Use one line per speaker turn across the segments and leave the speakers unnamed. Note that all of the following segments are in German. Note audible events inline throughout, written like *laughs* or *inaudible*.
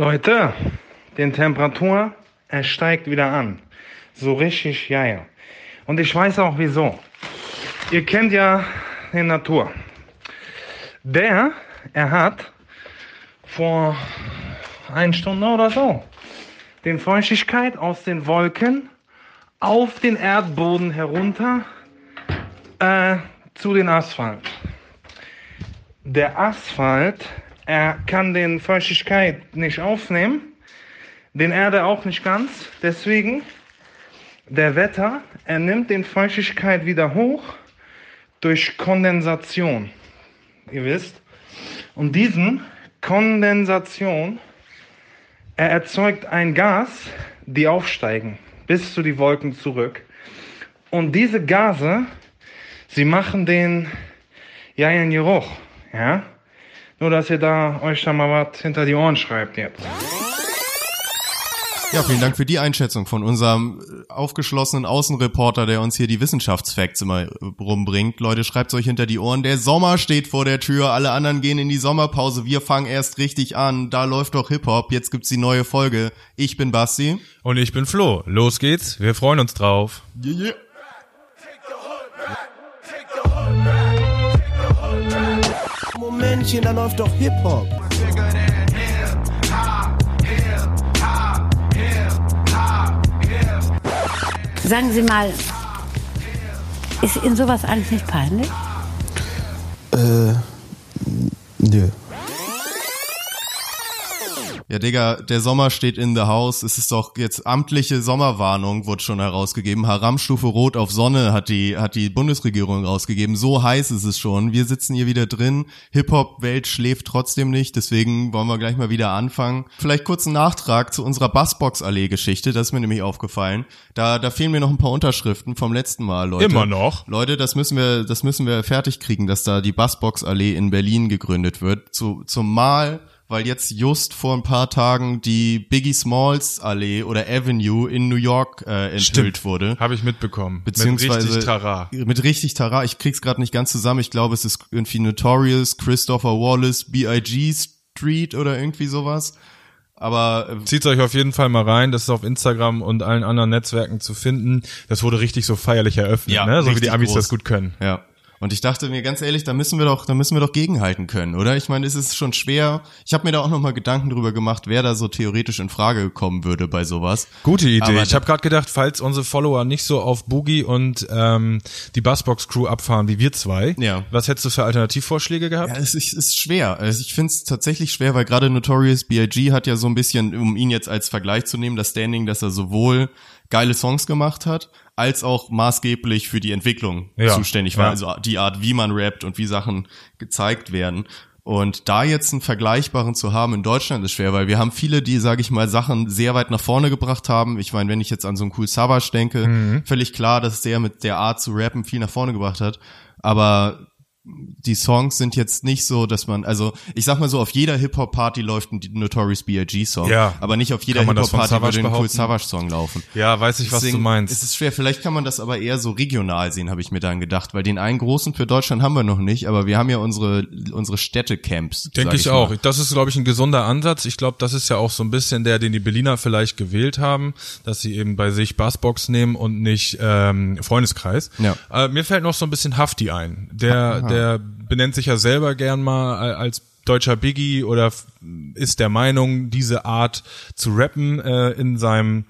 Leute, die Temperatur, er steigt wieder an. So richtig, ja, ja. Und ich weiß auch wieso. Ihr kennt ja die Natur. Der, er hat vor einer Stunde oder so den Feuchtigkeit aus den Wolken auf den Erdboden herunter äh, zu den Asphalt. Der Asphalt, er kann den Feuchtigkeit nicht aufnehmen, den Erde auch nicht ganz. Deswegen der Wetter, er nimmt den Feuchtigkeit wieder hoch durch Kondensation. Ihr wisst. Und diesen Kondensation, er erzeugt ein Gas, die aufsteigen bis zu die Wolken zurück. Und diese Gase, sie machen den, ja, einen Geruch, ja. Nur, dass ihr da euch da mal was hinter die Ohren schreibt jetzt.
Ja, vielen Dank für die Einschätzung von unserem äh, aufgeschlossenen Außenreporter, der uns hier die Wissenschaftsfacts immer äh, rumbringt. Leute, schreibt euch hinter die Ohren. Der Sommer steht vor der Tür, alle anderen gehen in die Sommerpause. Wir fangen erst richtig an. Da läuft doch Hip-Hop. Jetzt gibt's die neue Folge. Ich bin Basti.
Und ich bin Flo. Los geht's. Wir freuen uns drauf.
Yeah, yeah.
Momentchen, da läuft doch Hip-Hop.
Sagen Sie mal, ist Ihnen sowas eigentlich nicht peinlich?
Äh, nö.
Ja, Digga, der Sommer steht in the house. Es ist doch jetzt amtliche Sommerwarnung, wurde schon herausgegeben. Haramstufe Rot auf Sonne hat die, hat die Bundesregierung rausgegeben. So heiß ist es schon. Wir sitzen hier wieder drin. Hip-Hop-Welt schläft trotzdem nicht. Deswegen wollen wir gleich mal wieder anfangen. Vielleicht kurz ein Nachtrag zu unserer Bassbox-Allee-Geschichte. Das ist mir nämlich aufgefallen. Da, da fehlen mir noch ein paar Unterschriften vom letzten Mal, Leute.
Immer noch.
Leute, das müssen wir, das müssen wir fertig kriegen, dass da die Bassbox-Allee in Berlin gegründet wird. Zu, zumal weil jetzt just vor ein paar Tagen die Biggie Smalls Allee oder Avenue in New York äh, enthüllt
Stimmt.
wurde.
Habe ich mitbekommen.
Beziehungsweise
Mit richtig Tara.
Mit richtig Tara. Ich krieg's gerade nicht ganz zusammen. Ich glaube, es ist irgendwie Notorious, Christopher Wallace, B.I.G. Street oder irgendwie sowas. Aber äh,
Zieht euch auf jeden Fall mal rein. Das ist auf Instagram und allen anderen Netzwerken zu finden. Das wurde richtig so feierlich eröffnet,
Ja,
ne? So wie die Amis
groß.
das gut können.
Ja. Und ich dachte mir ganz ehrlich, da müssen wir doch, da müssen wir doch gegenhalten können, oder? Ich meine, es ist schon schwer. Ich habe mir da auch noch mal Gedanken drüber gemacht, wer da so theoretisch in Frage kommen würde bei sowas.
Gute Idee.
Aber
ich habe gerade gedacht, falls unsere Follower nicht so auf Boogie und ähm, die Bassbox Crew abfahren wie wir zwei,
Ja.
was hättest du für Alternativvorschläge gehabt?
Ja, es ist, ist schwer. Also ich finde es tatsächlich schwer, weil gerade Notorious B.I.G. hat ja so ein bisschen, um ihn jetzt als Vergleich zu nehmen, das Standing, dass er sowohl geile Songs gemacht hat, als auch maßgeblich für die Entwicklung
Ja,
zuständig war.
ja.
Also die Art, wie man rappt und wie Sachen gezeigt werden. Und da jetzt einen vergleichbaren zu haben in Deutschland ist schwer, weil wir haben viele, die, sage ich mal, Sachen sehr weit nach vorne gebracht haben. Ich meine, wenn ich jetzt an so einen Cool Savage denke,
Mhm.
völlig klar, dass der mit der Art zu rappen viel nach vorne gebracht hat. Aber die Songs sind jetzt nicht so, dass man, also ich sag mal so, auf jeder Hip-Hop-Party läuft ein Notorious B.I.G.-Song,
Ja.
aber nicht auf jeder Hip-Hop-Party würde ein Cool? Savage-Song laufen.
Ja, weiß ich, was du meinst.
ist es schwer. Vielleicht kann man das aber eher so regional sehen, habe ich mir dann gedacht, weil den einen großen für Deutschland haben wir noch nicht, aber wir haben ja unsere unsere Städtecamps.
Denke ich
mal.
auch. Das ist, glaube ich, ein gesunder Ansatz. Ich glaube, das ist ja auch so ein bisschen der, den die Berliner vielleicht gewählt haben, dass sie eben bei sich Bassbox nehmen und nicht ähm, Freundeskreis.
Ja.
Äh, mir fällt noch so ein bisschen Hafti ein. Der, der benennt sich ja selber gern mal als deutscher Biggie oder ist der Meinung, diese Art zu rappen äh, in seinem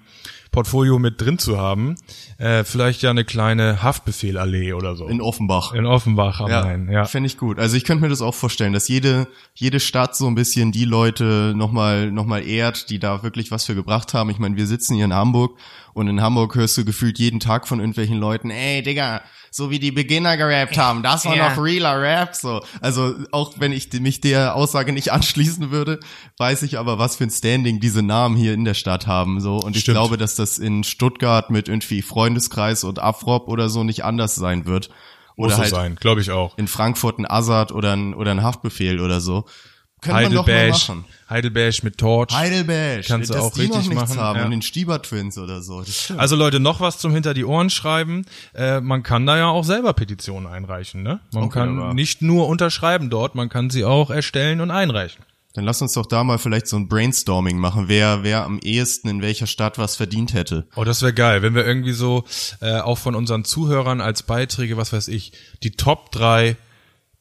Portfolio mit drin zu haben. Äh, vielleicht ja eine kleine Haftbefehlallee oder so.
In Offenbach.
In Offenbach am Main, ja.
Fände ich gut. Also ich könnte mir das auch vorstellen, dass jede, jede Stadt so ein bisschen die Leute nochmal noch mal ehrt, die da wirklich was für gebracht haben. Ich meine, wir sitzen hier in Hamburg und in Hamburg hörst du gefühlt jeden Tag von irgendwelchen Leuten, ey Digga, so wie die Beginner gerappt haben, das war
Ja.
noch realer Rap. So. Also auch wenn ich mich der Aussage nicht *laughs* anschließen würde, weiß ich aber, was für ein Standing diese Namen hier in der Stadt haben. So. Und ich
Stimmt.
glaube, dass das in Stuttgart mit irgendwie Freundeskreis und Afrop oder so nicht anders sein wird.
Muss
Oder
so
halt
sein, glaube ich auch.
in Frankfurt ein Assad oder ein, oder ein Haftbefehl oder so. Könnte man doch mal
Heidelberg,
machen.
Heidelberg mit Torch.
Heidelberg.
Kannst du auch richtig machen,
haben
ja.
und den Stieber Twins oder so.
Also Leute, noch was zum hinter die Ohren schreiben. Äh, man kann da ja auch selber Petitionen einreichen, ne? Man
Okay,
kann
aber-
nicht nur unterschreiben dort, man kann sie auch erstellen und einreichen.
Dann lass uns doch da mal vielleicht so ein Brainstorming machen, wer, wer am ehesten in welcher Stadt was verdient hätte.
Oh, das wäre geil, wenn wir irgendwie so äh, auch von unseren Zuhörern als Beiträge, was weiß ich, die Top drei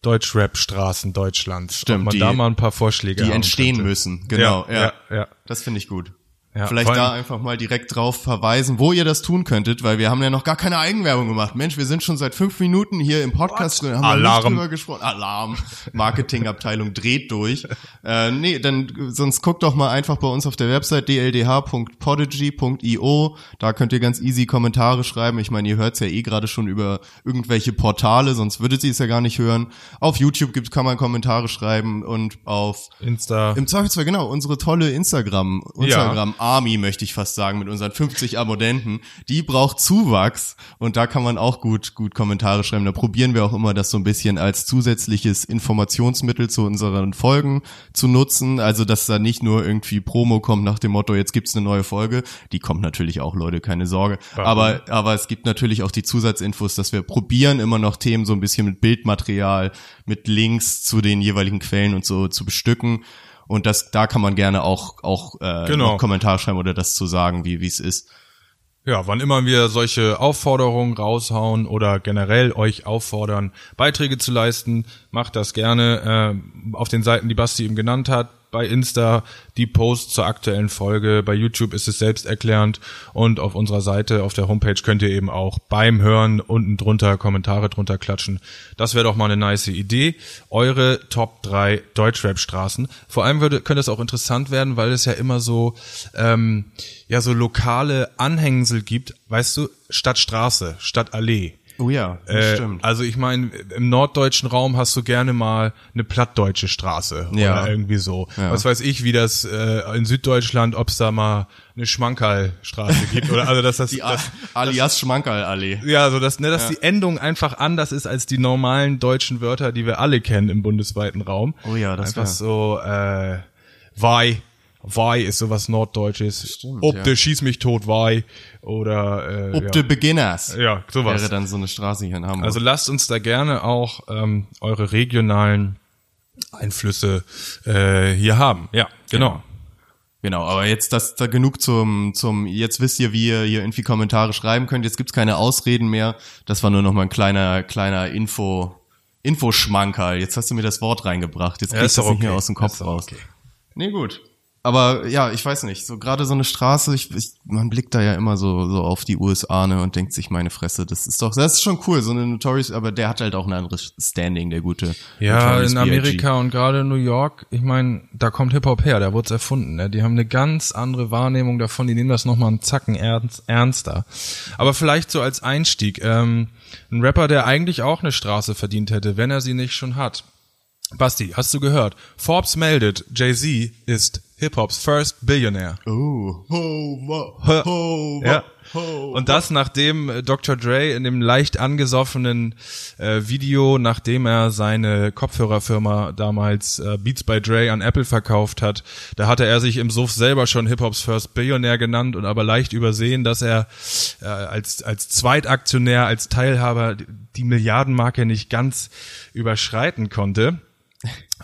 Deutschrap-Straßen Deutschlands.
Stimmt,
Ob man
die-
da mal ein paar Vorschläge
Die entstehen
könnte.
müssen, genau.
Ja, ja, ja.
Das finde ich gut.
Ja,
Vielleicht da einfach mal direkt drauf verweisen, wo ihr das tun könntet, weil wir haben ja noch gar keine Eigenwerbung gemacht. Mensch, wir sind schon seit fünf Minuten hier im Podcast drin, haben wir
Alarm.
nicht drüber gesprochen. Alarm. Marketingabteilung dreht durch. Äh, nee, dann sonst guckt doch mal einfach bei uns auf der Website dldh.podigy.io. Da könnt ihr ganz easy Kommentare schreiben. Ich meine, ihr hört's ja eh gerade schon über irgendwelche Portale, sonst würdet ihr es ja gar nicht hören. Auf YouTube gibt, kann man Kommentare schreiben und auf
Insta.
im Zweifelsfall, genau, unsere tolle Instagram, Instagram Army, möchte ich fast sagen, mit unseren 50 Abonnenten, die braucht Zuwachs und da kann man auch gut, gut Kommentare schreiben. Da probieren wir auch immer, das so ein bisschen als zusätzliches Informationsmittel zu unseren Folgen zu nutzen. Also, dass da nicht nur irgendwie Promo kommt nach dem Motto, jetzt gibt's eine neue Folge. Die kommt natürlich auch, Leute, keine Sorge. Aber, aber es gibt natürlich auch die Zusatzinfos, dass wir probieren, immer noch Themen so ein bisschen mit Bildmaterial, mit Links zu den jeweiligen Quellen und so zu bestücken. Und das, da kann man gerne auch, auch äh,
Genau.
Kommentar schreiben oder das zu sagen, wie wie es ist.
Ja, wann immer wir solche Aufforderungen raushauen oder generell euch auffordern, Beiträge zu leisten, macht das gerne äh, auf den Seiten, die Basti eben genannt hat. Bei Insta die Posts zur aktuellen Folge, bei YouTube ist es selbsterklärend und auf unserer Seite, auf der Homepage könnt ihr eben auch beim Hören unten drunter Kommentare drunter klatschen. Das wäre doch mal eine nice Idee. Eure Top 3 Deutschrap-Straßen. Vor allem würde, könnte es auch interessant werden, weil es ja immer so, ähm, ja, so lokale Anhängsel gibt, weißt du, statt Straße, statt Allee.
Oh ja, das
Äh,
stimmt.
Also ich meine, im norddeutschen Raum hast du gerne mal eine plattdeutsche Straße
Ja.
oder irgendwie so.
Ja.
Was weiß ich, wie das äh, in Süddeutschland, ob es da mal eine Schmankerlstraße gibt oder also dass das,
Die
das
alias Schmankerl-Allee.
ja, so dass, ne, dass die Endung einfach anders ist als die normalen deutschen Wörter, die wir alle kennen im bundesweiten Raum.
Oh ja, das
einfach so äh, Wei. Wei ist sowas Norddeutsches.
Stimmt,
Ob
ja.
der schieß mich tot Wei oder äh,
Ob
ja.
de Beginners.
ja, sowas.
Wäre dann so eine Straße hier in Hamburg.
Also lasst uns da gerne auch ähm, eure regionalen Einflüsse äh, hier haben. Ja, genau.
Genau, aber jetzt das da genug zum zum jetzt wisst ihr, wie ihr hier irgendwie Kommentare schreiben könnt. Jetzt gibt's keine Ausreden mehr. Das war nur noch mal ein kleiner kleiner Info Infoschmankerl. Jetzt hast du mir das Wort reingebracht. Jetzt
Ja,
kriegst
ist
du
doch
nicht mehr
okay.
aus dem Kopf raus.
okay.
Nee, gut. Aber ja, ich weiß nicht, so gerade so eine Straße, ich, ich, man blickt da ja immer so so auf die USA ne und denkt sich meine Fresse, das ist doch das ist schon cool, so eine Notorious, aber der hat halt auch ein anderes Standing, der gute
Ja,
Notorious
in
B.I.G..
Amerika und gerade in New York, ich meine, da kommt Hip-Hop her, da wurde erfunden. Ne? Die haben eine ganz andere Wahrnehmung davon, die nehmen das nochmal einen Zacken ernst, ernster. Aber vielleicht so als Einstieg, ähm, ein Rapper, der eigentlich auch eine Straße verdient hätte, wenn er sie nicht schon hat. Basti, hast du gehört? Forbes meldet, Jay-Z ist Hip-Hops First Billionaire.
Oh, Hova, Hova,
Ja. Und das nachdem äh, Dr. Dre in dem leicht angesoffenen äh, Video, nachdem er seine Kopfhörerfirma damals äh, Beats by Dre an Apple verkauft hat, da hatte er sich im Suff selber schon Hip-Hops First Billionaire genannt und aber leicht übersehen, dass er äh, als, als Zweitaktionär, als Teilhaber die Milliardenmarke nicht ganz überschreiten konnte.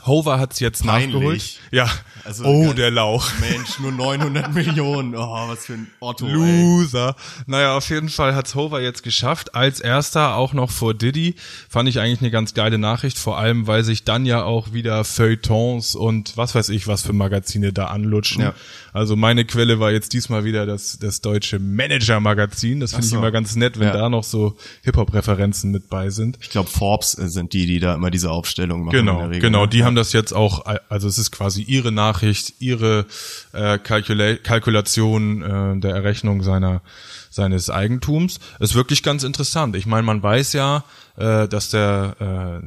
Hover hat's jetzt
Peinlich.
nachgeholt. Ja.
Also
oh, der Lauch.
Mensch, nur 900 *laughs* Millionen. Oh, was für ein Otto, ey.
Loser. Naja, auf jeden Fall hat's Hover jetzt geschafft. Als erster auch noch vor Diddy. Fand ich eigentlich eine ganz geile Nachricht. Vor allem, weil sich dann ja auch wieder Feuilletons und was weiß ich was für Magazine da anlutschen.
Ja.
Also meine Quelle war jetzt diesmal wieder das, das deutsche Manager-Magazin. Das finde ich
so.
immer ganz nett, wenn
Ja.
da noch so Hip-Hop-Referenzen mit bei sind.
Ich glaube, Forbes sind die, die da immer diese Aufstellung machen.
Genau, genau.
ne?
Die haben das jetzt auch, also es ist quasi ihre Nachricht, ihre äh, Kalkula Kalkulation äh, der Errechnung seiner seines Eigentums. Ist wirklich ganz interessant. Ich meine, man weiß ja, äh, dass der äh,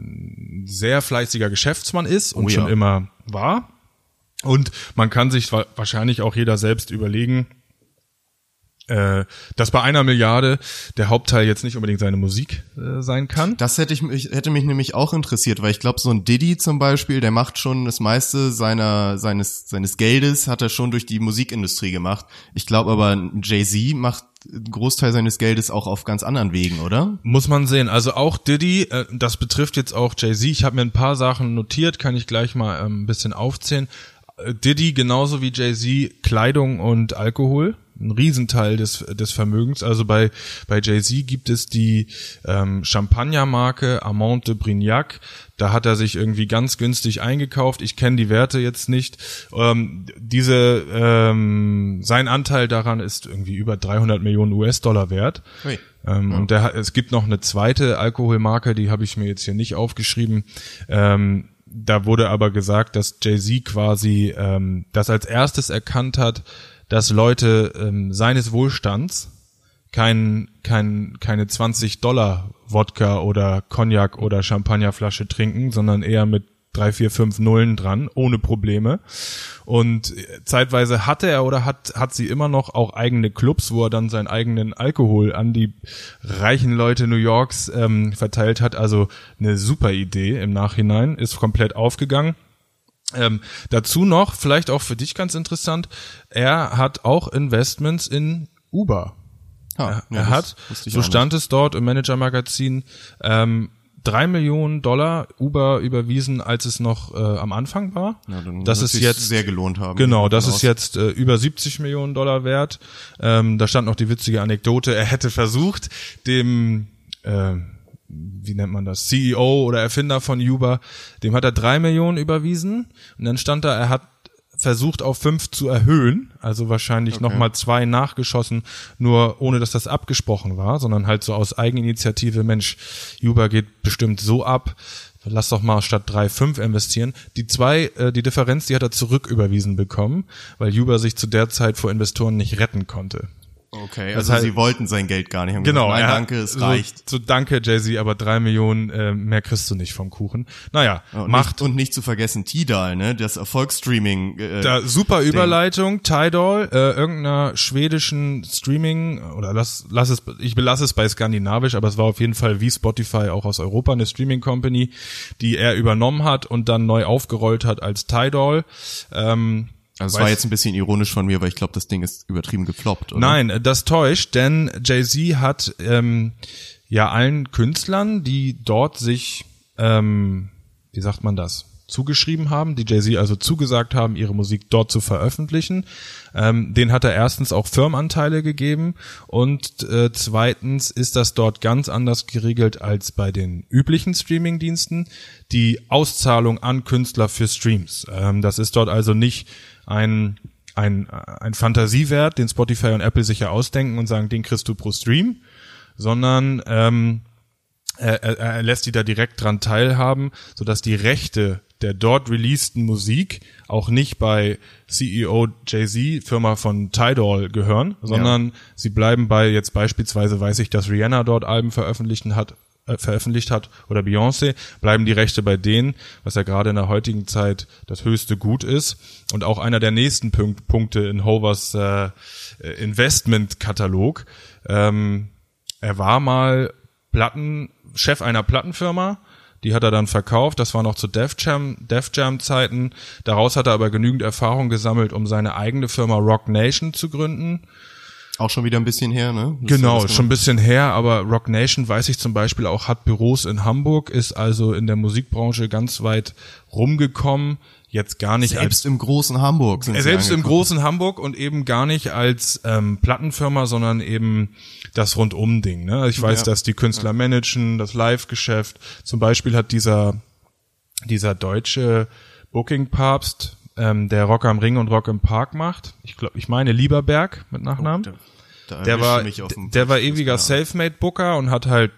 sehr fleißiger Geschäftsmann ist und
Oh ja.
schon immer war. Und man kann sich wa- wahrscheinlich auch jeder selbst überlegen, äh, dass bei einer Milliarde der Hauptteil jetzt nicht unbedingt seine Musik äh, sein kann.
Das hätte ich mich, hätte mich nämlich auch interessiert, weil ich glaube, so ein Diddy zum Beispiel, der macht schon das meiste seiner, seines, seines Geldes hat er schon durch die Musikindustrie gemacht. Ich glaube aber, ein Jay-Z macht einen Großteil seines Geldes auch auf ganz anderen Wegen, oder?
Muss man sehen. Also auch Diddy, äh, das betrifft jetzt auch Jay-Z. Ich habe mir ein paar Sachen notiert, kann ich gleich mal ähm, ein bisschen aufzählen. Äh, Diddy genauso wie Jay-Z Kleidung und Alkohol ein Riesenteil des, des Vermögens. Also bei, bei Jay-Z gibt es die ähm, Champagnermarke Amont de Brignac. Da hat er sich irgendwie ganz günstig eingekauft. Ich kenne die Werte jetzt nicht. Ähm, diese, ähm, sein Anteil daran ist irgendwie über 300 Millionen US-Dollar wert.
Ui.
Ähm, Und der, es gibt noch eine zweite Alkoholmarke, die habe ich mir jetzt hier nicht aufgeschrieben. Ähm, da wurde aber gesagt, dass Jay-Z quasi ähm, das als erstes erkannt hat, dass Leute ähm, seines Wohlstands kein, kein, keine 20 Dollar Wodka oder Cognac oder Champagnerflasche trinken, sondern eher mit drei, vier, fünf Nullen dran, ohne Probleme. Und äh, zeitweise hatte er oder hat, hat sie immer noch auch eigene Clubs, wo er dann seinen eigenen Alkohol an die reichen Leute New Yorks ähm, verteilt hat. Also eine super Idee im Nachhinein, ist komplett aufgegangen. Ähm, dazu noch, vielleicht auch für dich ganz interessant, er hat auch Investments in Uber.
Ha,
er
ja, das
hat, so stand es dort im Manager-Magazin, ähm, drei Millionen Dollar Uber überwiesen, als es noch äh, am Anfang war.
Ja, dann
das ist jetzt
sehr gelohnt haben.
Genau, das ist jetzt äh, über 70 Millionen Dollar wert. Ähm, da stand noch die witzige Anekdote, er hätte versucht, dem äh, wie nennt man das, CEO oder Erfinder von Uber, dem hat er drei Millionen überwiesen und dann stand da, er hat versucht auf fünf zu erhöhen, also wahrscheinlich
Okay.
nochmal zwei nachgeschossen, nur ohne dass das abgesprochen war, sondern halt so aus Eigeninitiative, Mensch, Uber geht bestimmt so ab, lass doch mal statt drei fünf investieren. Die zwei, äh, die Differenz, die hat er zurücküberwiesen bekommen, weil Uber sich zu der Zeit vor Investoren nicht retten konnte.
Okay,
Das
also
heißt-
sie wollten sein Geld gar nicht. Haben
Genau,
gesagt, nein, danke, es
so,
reicht.
So danke Jay-Z, aber drei Millionen äh, mehr kriegst du nicht vom Kuchen. Naja,
Ja, und
macht
nicht, und nicht zu vergessen Tidal, ne, das Erfolgsstreaming. Äh,
da super Überleitung, Tidal, äh, irgendeiner schwedischen Streaming oder lass, lass es, ich belasse es bei skandinavisch, aber es war auf jeden Fall wie Spotify auch aus Europa eine Streaming Company, die er übernommen hat und dann neu aufgerollt hat als Tidal. Ähm,
also es war jetzt ein bisschen ironisch von mir, weil ich glaube, das Ding ist übertrieben gefloppt, oder?
Nein, das täuscht, denn Jay-Z hat ähm, ja allen Künstlern, die dort sich, ähm, wie sagt man das, zugeschrieben haben, die Jay-Z also zugesagt haben, ihre Musik dort zu veröffentlichen, ähm, den hat er erstens auch Firmenanteile gegeben und äh, zweitens ist das dort ganz anders geregelt als bei den üblichen Streamingdiensten, die Auszahlung an Künstler für Streams. Ähm, das ist dort also nicht ein ein, ein Fantasiewert, den Spotify und Apple sich ja ausdenken und sagen, den kriegst du pro Stream, sondern ähm, er, er, er lässt die da direkt dran teilhaben, sodass die Rechte der dort releaseden Musik auch nicht bei CEO Jay-Z, Firma von Tidal, gehören, sondern sie bleiben bei jetzt beispielsweise, weiß ich, dass Rihanna dort Alben veröffentlichen hat, äh, veröffentlicht hat oder Beyoncé, bleiben die Rechte bei denen, was ja gerade in der heutigen Zeit das höchste Gut ist und auch einer der nächsten Punkt, Punkte in Hovers äh, Investment-Katalog. Ähm, er war mal Platten, Chef einer Plattenfirma, die hat er dann verkauft, das war noch zu Def Jam, Def Jam Zeiten. Daraus hat er aber genügend Erfahrung gesammelt, um seine eigene Firma Rock Nation zu gründen.
Auch schon wieder ein bisschen her, ne? Das
Genau,
das
schon ein bisschen her, aber Rock Nation weiß ich zum Beispiel auch, hat Büros in Hamburg, ist also in der Musikbranche ganz weit rumgekommen, jetzt gar nicht als
Selbst im großen Hamburg sind
selbst im großen Hamburg und eben gar nicht als ähm, Plattenfirma, sondern eben das Rundum-Ding. Ne? Ich weiß,
Ja.
dass die Künstler managen, das Live-Geschäft. Zum Beispiel hat dieser dieser deutsche Booking-Papst, ähm, der Rock am Ring und Rock im Park macht. Ich glaube, ich meine Lieberberg mit Nachnamen
Da- da
der war, der war ewiger. Selfmade-Booker und hat halt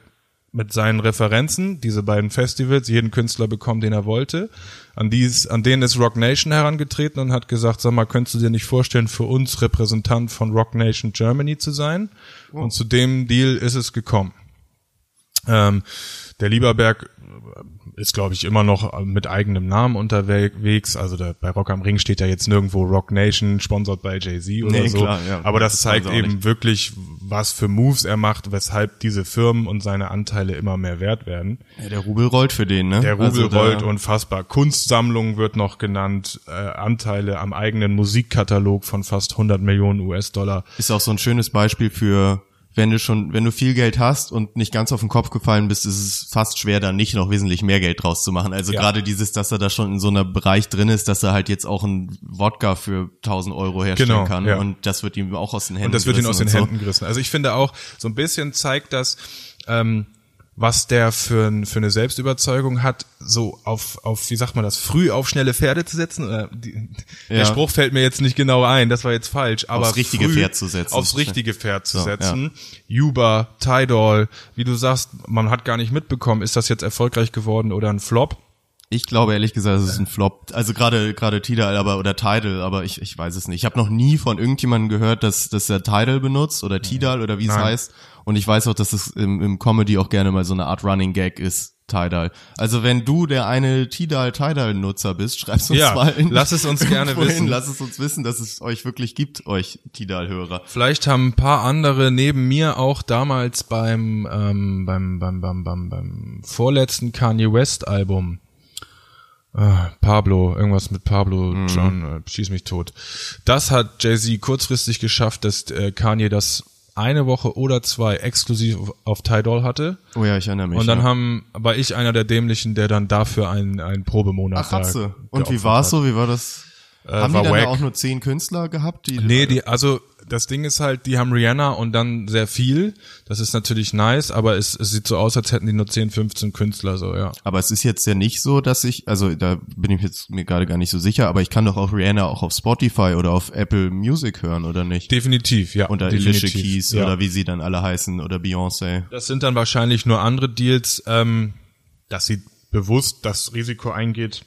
mit seinen Referenzen, diese beiden Festivals, jeden Künstler bekommen, den er wollte. An, dies, an denen ist Rock Nation herangetreten und hat gesagt, sag mal, könntest du dir nicht vorstellen, für uns Repräsentant von Rock Nation Germany zu sein? Und zu dem Deal ist es gekommen. Ähm, der Lieberberg ist, glaube ich, immer noch mit eigenem Namen unterwegs. Also der, bei Rock am Ring steht ja jetzt nirgendwo Rock Nation, sponsert bei Jay-Z oder
Nee,
so.
klar, ja.
Aber das
Das
zeigt eben wirklich, was für Moves er macht, weshalb diese Firmen und seine Anteile immer mehr wert werden.
Ja, der Rubel rollt für den, ne?
Der Rubel
Also da-
rollt unfassbar. Kunstsammlung wird noch genannt, äh, Anteile am eigenen Musikkatalog von fast 100 Millionen US-Dollar.
ist auch so ein schönes Beispiel für, wenn du schon, wenn du viel Geld hast und nicht ganz auf den Kopf gefallen bist, ist es fast schwer, da nicht noch wesentlich mehr Geld draus zu machen. Also
Ja.
gerade dieses, dass er da schon in so einer Bereich drin ist, dass er halt jetzt auch ein Wodka für 1000 Euro herstellen
Genau,
kann
ja.
und das wird ihm auch aus den Händen
Und das wird ihn aus den
gerissen
Händen gerissen. Also ich finde auch, so ein bisschen zeigt das, ähm, was der für, ein, für eine Selbstüberzeugung hat, so auf, auf, wie sagt man das, früh auf schnelle Pferde zu setzen. Oder die, Der
Ja.
Spruch fällt mir jetzt nicht genau ein, das war jetzt falsch, aber
Aufs richtige Pferd zu setzen.
Aufs richtige Pferd zu
So,
setzen. Uber, Tidal, wie du sagst, man hat gar nicht mitbekommen, ist das jetzt erfolgreich geworden oder ein Flop?
Ich glaube ehrlich gesagt, es ist ein Flop. Also gerade gerade Tidal aber oder Tidal, aber ich, ich weiß es nicht. Ich habe noch nie von irgendjemandem gehört, dass dass er Tidal benutzt oder Tidal oder wie es
Nein.
heißt. Und ich weiß auch, dass es im, im Comedy auch gerne mal so eine Art Running Gag ist. Tidal. Also wenn du der eine Tidal Tidal Nutzer bist, schreib's uns
Ja,
mal. in-
lass es uns gerne
hin.
wissen.
Lass es uns wissen, dass es euch wirklich gibt, euch Tidal Hörer.
Vielleicht haben ein paar andere neben mir auch damals beim ähm, beim, beim, beim, beim, beim vorletzten Kanye West Album äh, Pablo, irgendwas mit Pablo John, äh, schieß mich tot. Das hat Jay-Z kurzfristig geschafft, dass äh, Kanye das eine Woche oder zwei exklusiv auf, Tidal hatte.
Oh ja, ich erinnere mich.
Und dann
ja.
haben, war ich einer der Dämlichen, der dann dafür einen, einen Probemonat
Ach, hat's. Und wie war's
hat.
so? Wie war das? haben
war
die dann
wack.
auch nur zehn Künstler gehabt? Die,
Nee, die, also das Ding ist halt, die haben Rihanna und dann sehr viel. Das ist natürlich nice, aber es, es sieht so aus, als hätten die nur 10, 15 Künstler, so, ja.
Aber es ist jetzt ja nicht so, dass ich, also da bin ich jetzt mir gerade gar nicht so sicher, aber ich kann doch auch Rihanna auch auf Spotify oder auf Apple Music hören, oder nicht?
Definitiv, ja.
Oder Alicia Keys
ja.
oder wie sie dann alle heißen oder Beyoncé.
Das sind dann wahrscheinlich nur andere Deals, ähm, dass sie bewusst das Risiko eingeht,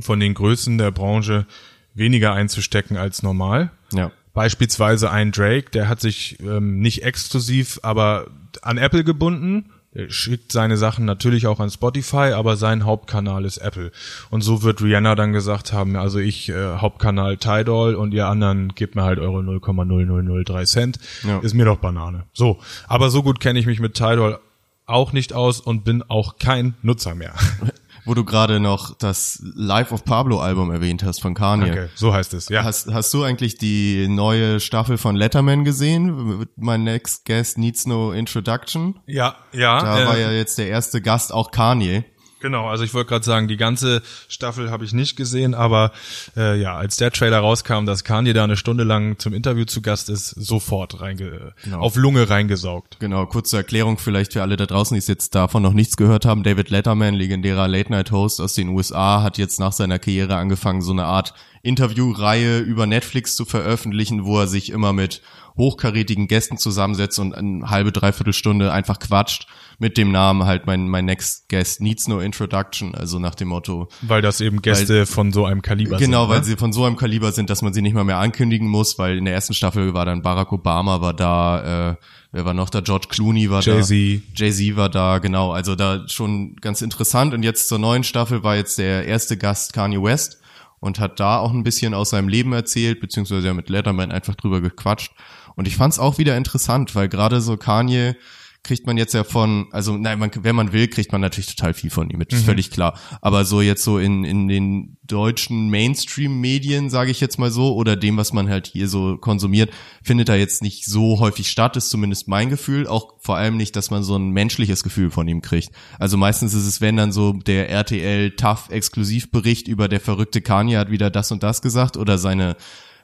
von den Größen der Branche weniger einzustecken als normal.
Ja.
Beispielsweise ein Drake, der hat sich ähm, nicht exklusiv, aber an Apple gebunden. Er schickt seine Sachen natürlich auch an Spotify, aber sein Hauptkanal ist Apple. Und so wird Rihanna dann gesagt haben, also ich äh, Hauptkanal Tidal und ihr anderen gebt mir halt eure 0,0003 Cent.
Ja.
Ist mir doch Banane. So, aber so gut kenne ich mich mit Tidal auch nicht aus und bin auch kein Nutzer mehr. *laughs*
Wo du gerade noch das Life of Pablo Album erwähnt hast von Kanye.
Okay, so heißt es, ja.
Hast, hast du eigentlich die neue Staffel von Letterman gesehen? My Next Guest Needs No Introduction.
Ja, ja.
Da
äh,
war ja jetzt der erste Gast auch Kanye.
Genau, also ich wollte gerade sagen, die ganze Staffel habe ich nicht gesehen, aber äh, ja, als der Trailer rauskam, dass Kanye da eine Stunde lang zum Interview zu Gast ist, sofort reinge
Genau.
auf Lunge reingesaugt.
Genau, kurze Erklärung vielleicht für alle da draußen, die es jetzt davon noch nichts gehört haben. David Letterman, legendärer Late-Night-Host aus den USA, hat jetzt nach seiner Karriere angefangen, so eine Art Interviewreihe über Netflix zu veröffentlichen, wo er sich immer mit hochkarätigen Gästen zusammensetzt und eine halbe, dreiviertel Stunde einfach quatscht mit dem Namen halt mein, mein Next Guest Needs No Introduction, also nach dem Motto,
Weil das eben Gäste von so einem Kaliber
Genau,
sind.
weil
ne?
sie von so einem Kaliber sind, dass man sie nicht mal mehr ankündigen muss, weil in der ersten Staffel war dann Barack Obama war da, äh, wer war noch da? George Clooney war
Jay-Z.
da. Jay-Z war da, genau. Also da schon ganz interessant. Und jetzt zur neuen Staffel war jetzt der erste Gast Kanye West und hat da auch ein bisschen aus seinem Leben erzählt, beziehungsweise ja mit Letterman einfach drüber gequatscht. Und ich fand's auch wieder interessant, weil gerade so Kanye kriegt man jetzt ja von, also nein, man, wenn man will, kriegt man natürlich total viel von ihm mit, ist völlig klar. Aber so jetzt so in, in den deutschen Mainstream-Medien, sage ich jetzt mal so, oder dem, was man halt hier so konsumiert, findet da jetzt nicht so häufig statt, ist zumindest mein Gefühl. Auch vor allem nicht, dass man so ein menschliches Gefühl von ihm kriegt. Also meistens ist es, wenn dann so der RTL Tough Exklusivbericht über der verrückte Kanye hat wieder das und das gesagt oder seine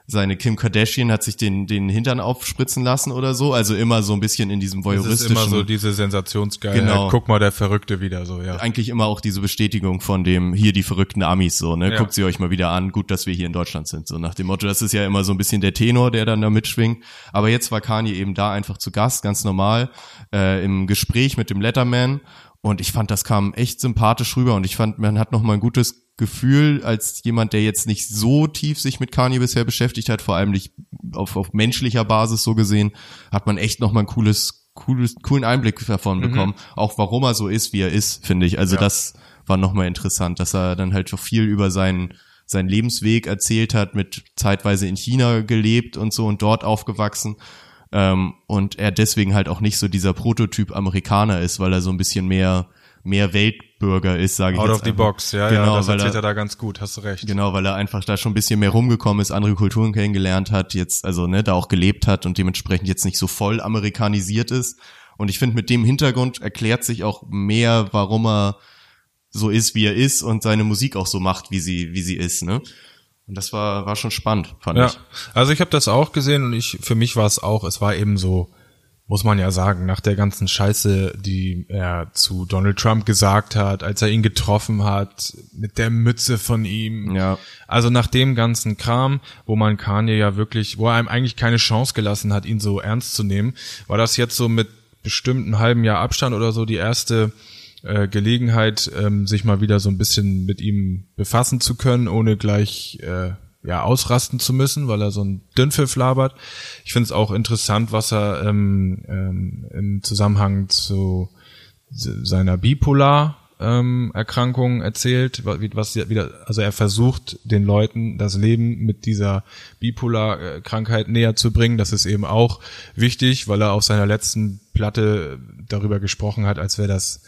seine Kim Kardashian hat sich den, den Hintern aufspritzen lassen oder so. Also immer so ein bisschen in diesem
Das ist
voyeuristischen.
immer so diese Sensationsgeilheit.
Genau.
Guck mal, der Verrückte wieder so, ja.
eigentlich immer auch diese Bestätigung von dem, hier die verrückten Amis, so, ne?
Ja.
Guckt sie euch mal wieder an, gut, dass wir hier in Deutschland sind, so nach dem Motto. Das ist ja immer so ein bisschen der Tenor, der dann da mitschwingt. Aber jetzt war Kanye eben da einfach zu Gast, ganz normal, äh, im Gespräch mit dem Letterman. Und ich fand, das kam echt sympathisch rüber und ich fand, man hat nochmal ein gutes Gefühl als jemand, der jetzt nicht so tief sich mit Kanye bisher beschäftigt hat, vor allem nicht auf, auf menschlicher Basis so gesehen, hat man echt nochmal ein cooles cooles, coolen Einblick davon bekommen, auch warum er so ist, wie er ist, finde ich. Also
Ja.
das war nochmal interessant, dass er dann halt so viel über seinen seinen Lebensweg erzählt hat, mit zeitweise in China gelebt und so und dort aufgewachsen. Ähm, und er deswegen halt auch nicht so dieser Prototyp Amerikaner ist, weil er so ein bisschen mehr mehr Weltbürger ist, sage ich
Out
jetzt
of the
einfach.
box, ja,
genau,
ja, das
weil
erzählt
er,
er da ganz gut, hast du recht.
Genau, weil er einfach da schon ein bisschen mehr rumgekommen ist, andere Kulturen kennengelernt hat, jetzt, also ne, da auch gelebt hat und dementsprechend jetzt nicht so voll amerikanisiert ist. Und ich finde, mit dem Hintergrund erklärt sich auch mehr, warum er so ist, wie er ist und seine Musik auch so macht, wie sie, wie sie ist, ne? Und das war, war schon spannend, fand
Ja,
ich.
also ich habe das auch gesehen und ich für mich war es auch, es war eben so, muss man ja sagen, nach der ganzen Scheiße, die er zu Donald Trump gesagt hat, als er ihn getroffen hat, mit der Mütze von ihm.
Ja.
Also nach dem ganzen Kram, wo man Kanye ja wirklich, wo er einem eigentlich keine Chance gelassen hat, ihn so ernst zu nehmen, war das jetzt so mit bestimmten halben Jahr Abstand oder so die erste äh, Gelegenheit, ähm, sich mal wieder so ein bisschen mit ihm befassen zu können, ohne gleich äh, ja ausrasten zu müssen, weil er so ein Dünnpfiff labert. Ich finde es auch interessant, was er ähm, ähm, im Zusammenhang zu se- seiner Bipolar ähm, Erkrankung erzählt, was wieder, also er versucht den Leuten das Leben mit dieser Bipolar Krankheit näher zu bringen. Das ist eben auch wichtig, weil er auf seiner letzten Platte darüber gesprochen hat, als wäre das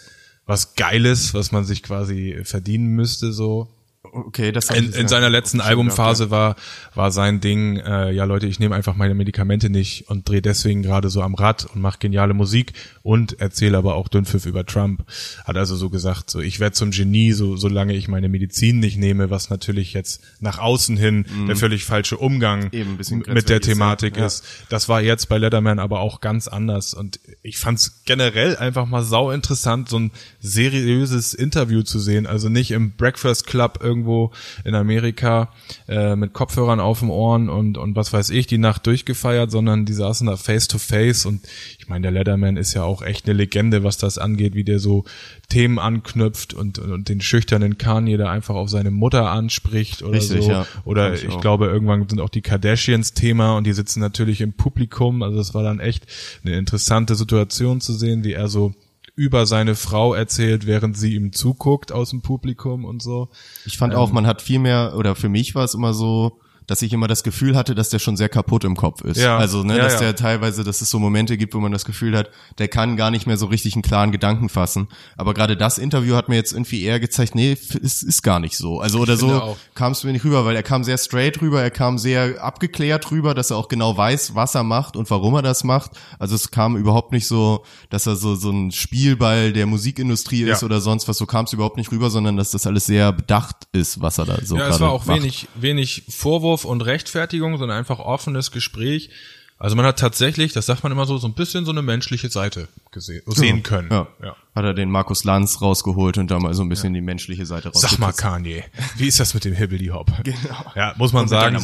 was Geiles, was man sich quasi verdienen müsste, so.
Okay, das
In, in seiner letzten Albumphase war war sein Ding, äh, ja Leute, ich nehme einfach meine Medikamente nicht und drehe deswegen gerade so am Rad und mache geniale Musik und erzähle aber auch Dünnpfiff über Trump. Hat also so gesagt, so ich werde zum Genie, so solange ich meine Medizin nicht nehme, was natürlich jetzt nach außen hin der völlig falsche Umgang
Mhm. Eben
mit der Thematik
ja.
ist. Das war jetzt bei Letterman aber auch ganz anders und ich fand's generell einfach mal sau interessant, so ein seriöses Interview zu sehen. Also nicht im Breakfast Club irgendwo in Amerika äh, mit Kopfhörern auf den Ohren und, und was weiß ich, die Nacht durchgefeiert, sondern die saßen da face to face und ich meine, der Letterman ist ja auch echt eine Legende, was das angeht, wie der so Themen anknüpft und, und den schüchternen Kanye da einfach auf seine Mutter anspricht oder
Richtig,
so.
ja.
Oder
ich
ich glaube, irgendwann sind auch die Kardashians Thema und die sitzen natürlich im Publikum. Also es war dann echt eine interessante Situation zu sehen, wie er so über seine Frau erzählt, während sie ihm zuguckt aus dem Publikum und so.
Ich fand auch, man hat viel mehr, oder für mich war es immer so, dass ich immer das Gefühl hatte, dass der schon sehr kaputt im Kopf ist.
Ja.
Also, ne,
Ja,
dass
ja.
der teilweise, dass es so Momente gibt, wo man das Gefühl hat, der kann gar nicht mehr so richtig einen klaren Gedanken fassen. Aber gerade das Interview hat mir jetzt irgendwie eher gezeigt, nee, es ist gar nicht so. Also, oder so kam es mir nicht rüber, weil er kam sehr straight rüber, er kam sehr abgeklärt rüber, dass er auch genau weiß, was er macht und warum er das macht. Also es kam überhaupt nicht so, dass er so, so ein Spielball der Musikindustrie ist
Ja.
oder sonst was, so kam es überhaupt nicht rüber, sondern dass das alles sehr bedacht ist, was er da so
ja, es war auch
macht.
wenig, wenig Vorwurf und Rechtfertigung, sondern einfach offenes Gespräch. Also man hat tatsächlich, das sagt man immer so, so ein bisschen so eine menschliche Seite gesehen, sehen können.
Ja.
ja.
Hat er den Markus Lanz rausgeholt und da mal so ein bisschen die menschliche Seite
Sag mal. Kanye, wie ist das mit dem Hibbly Hop? *laughs*
Genau.
Ja, muss man
Und
sagen,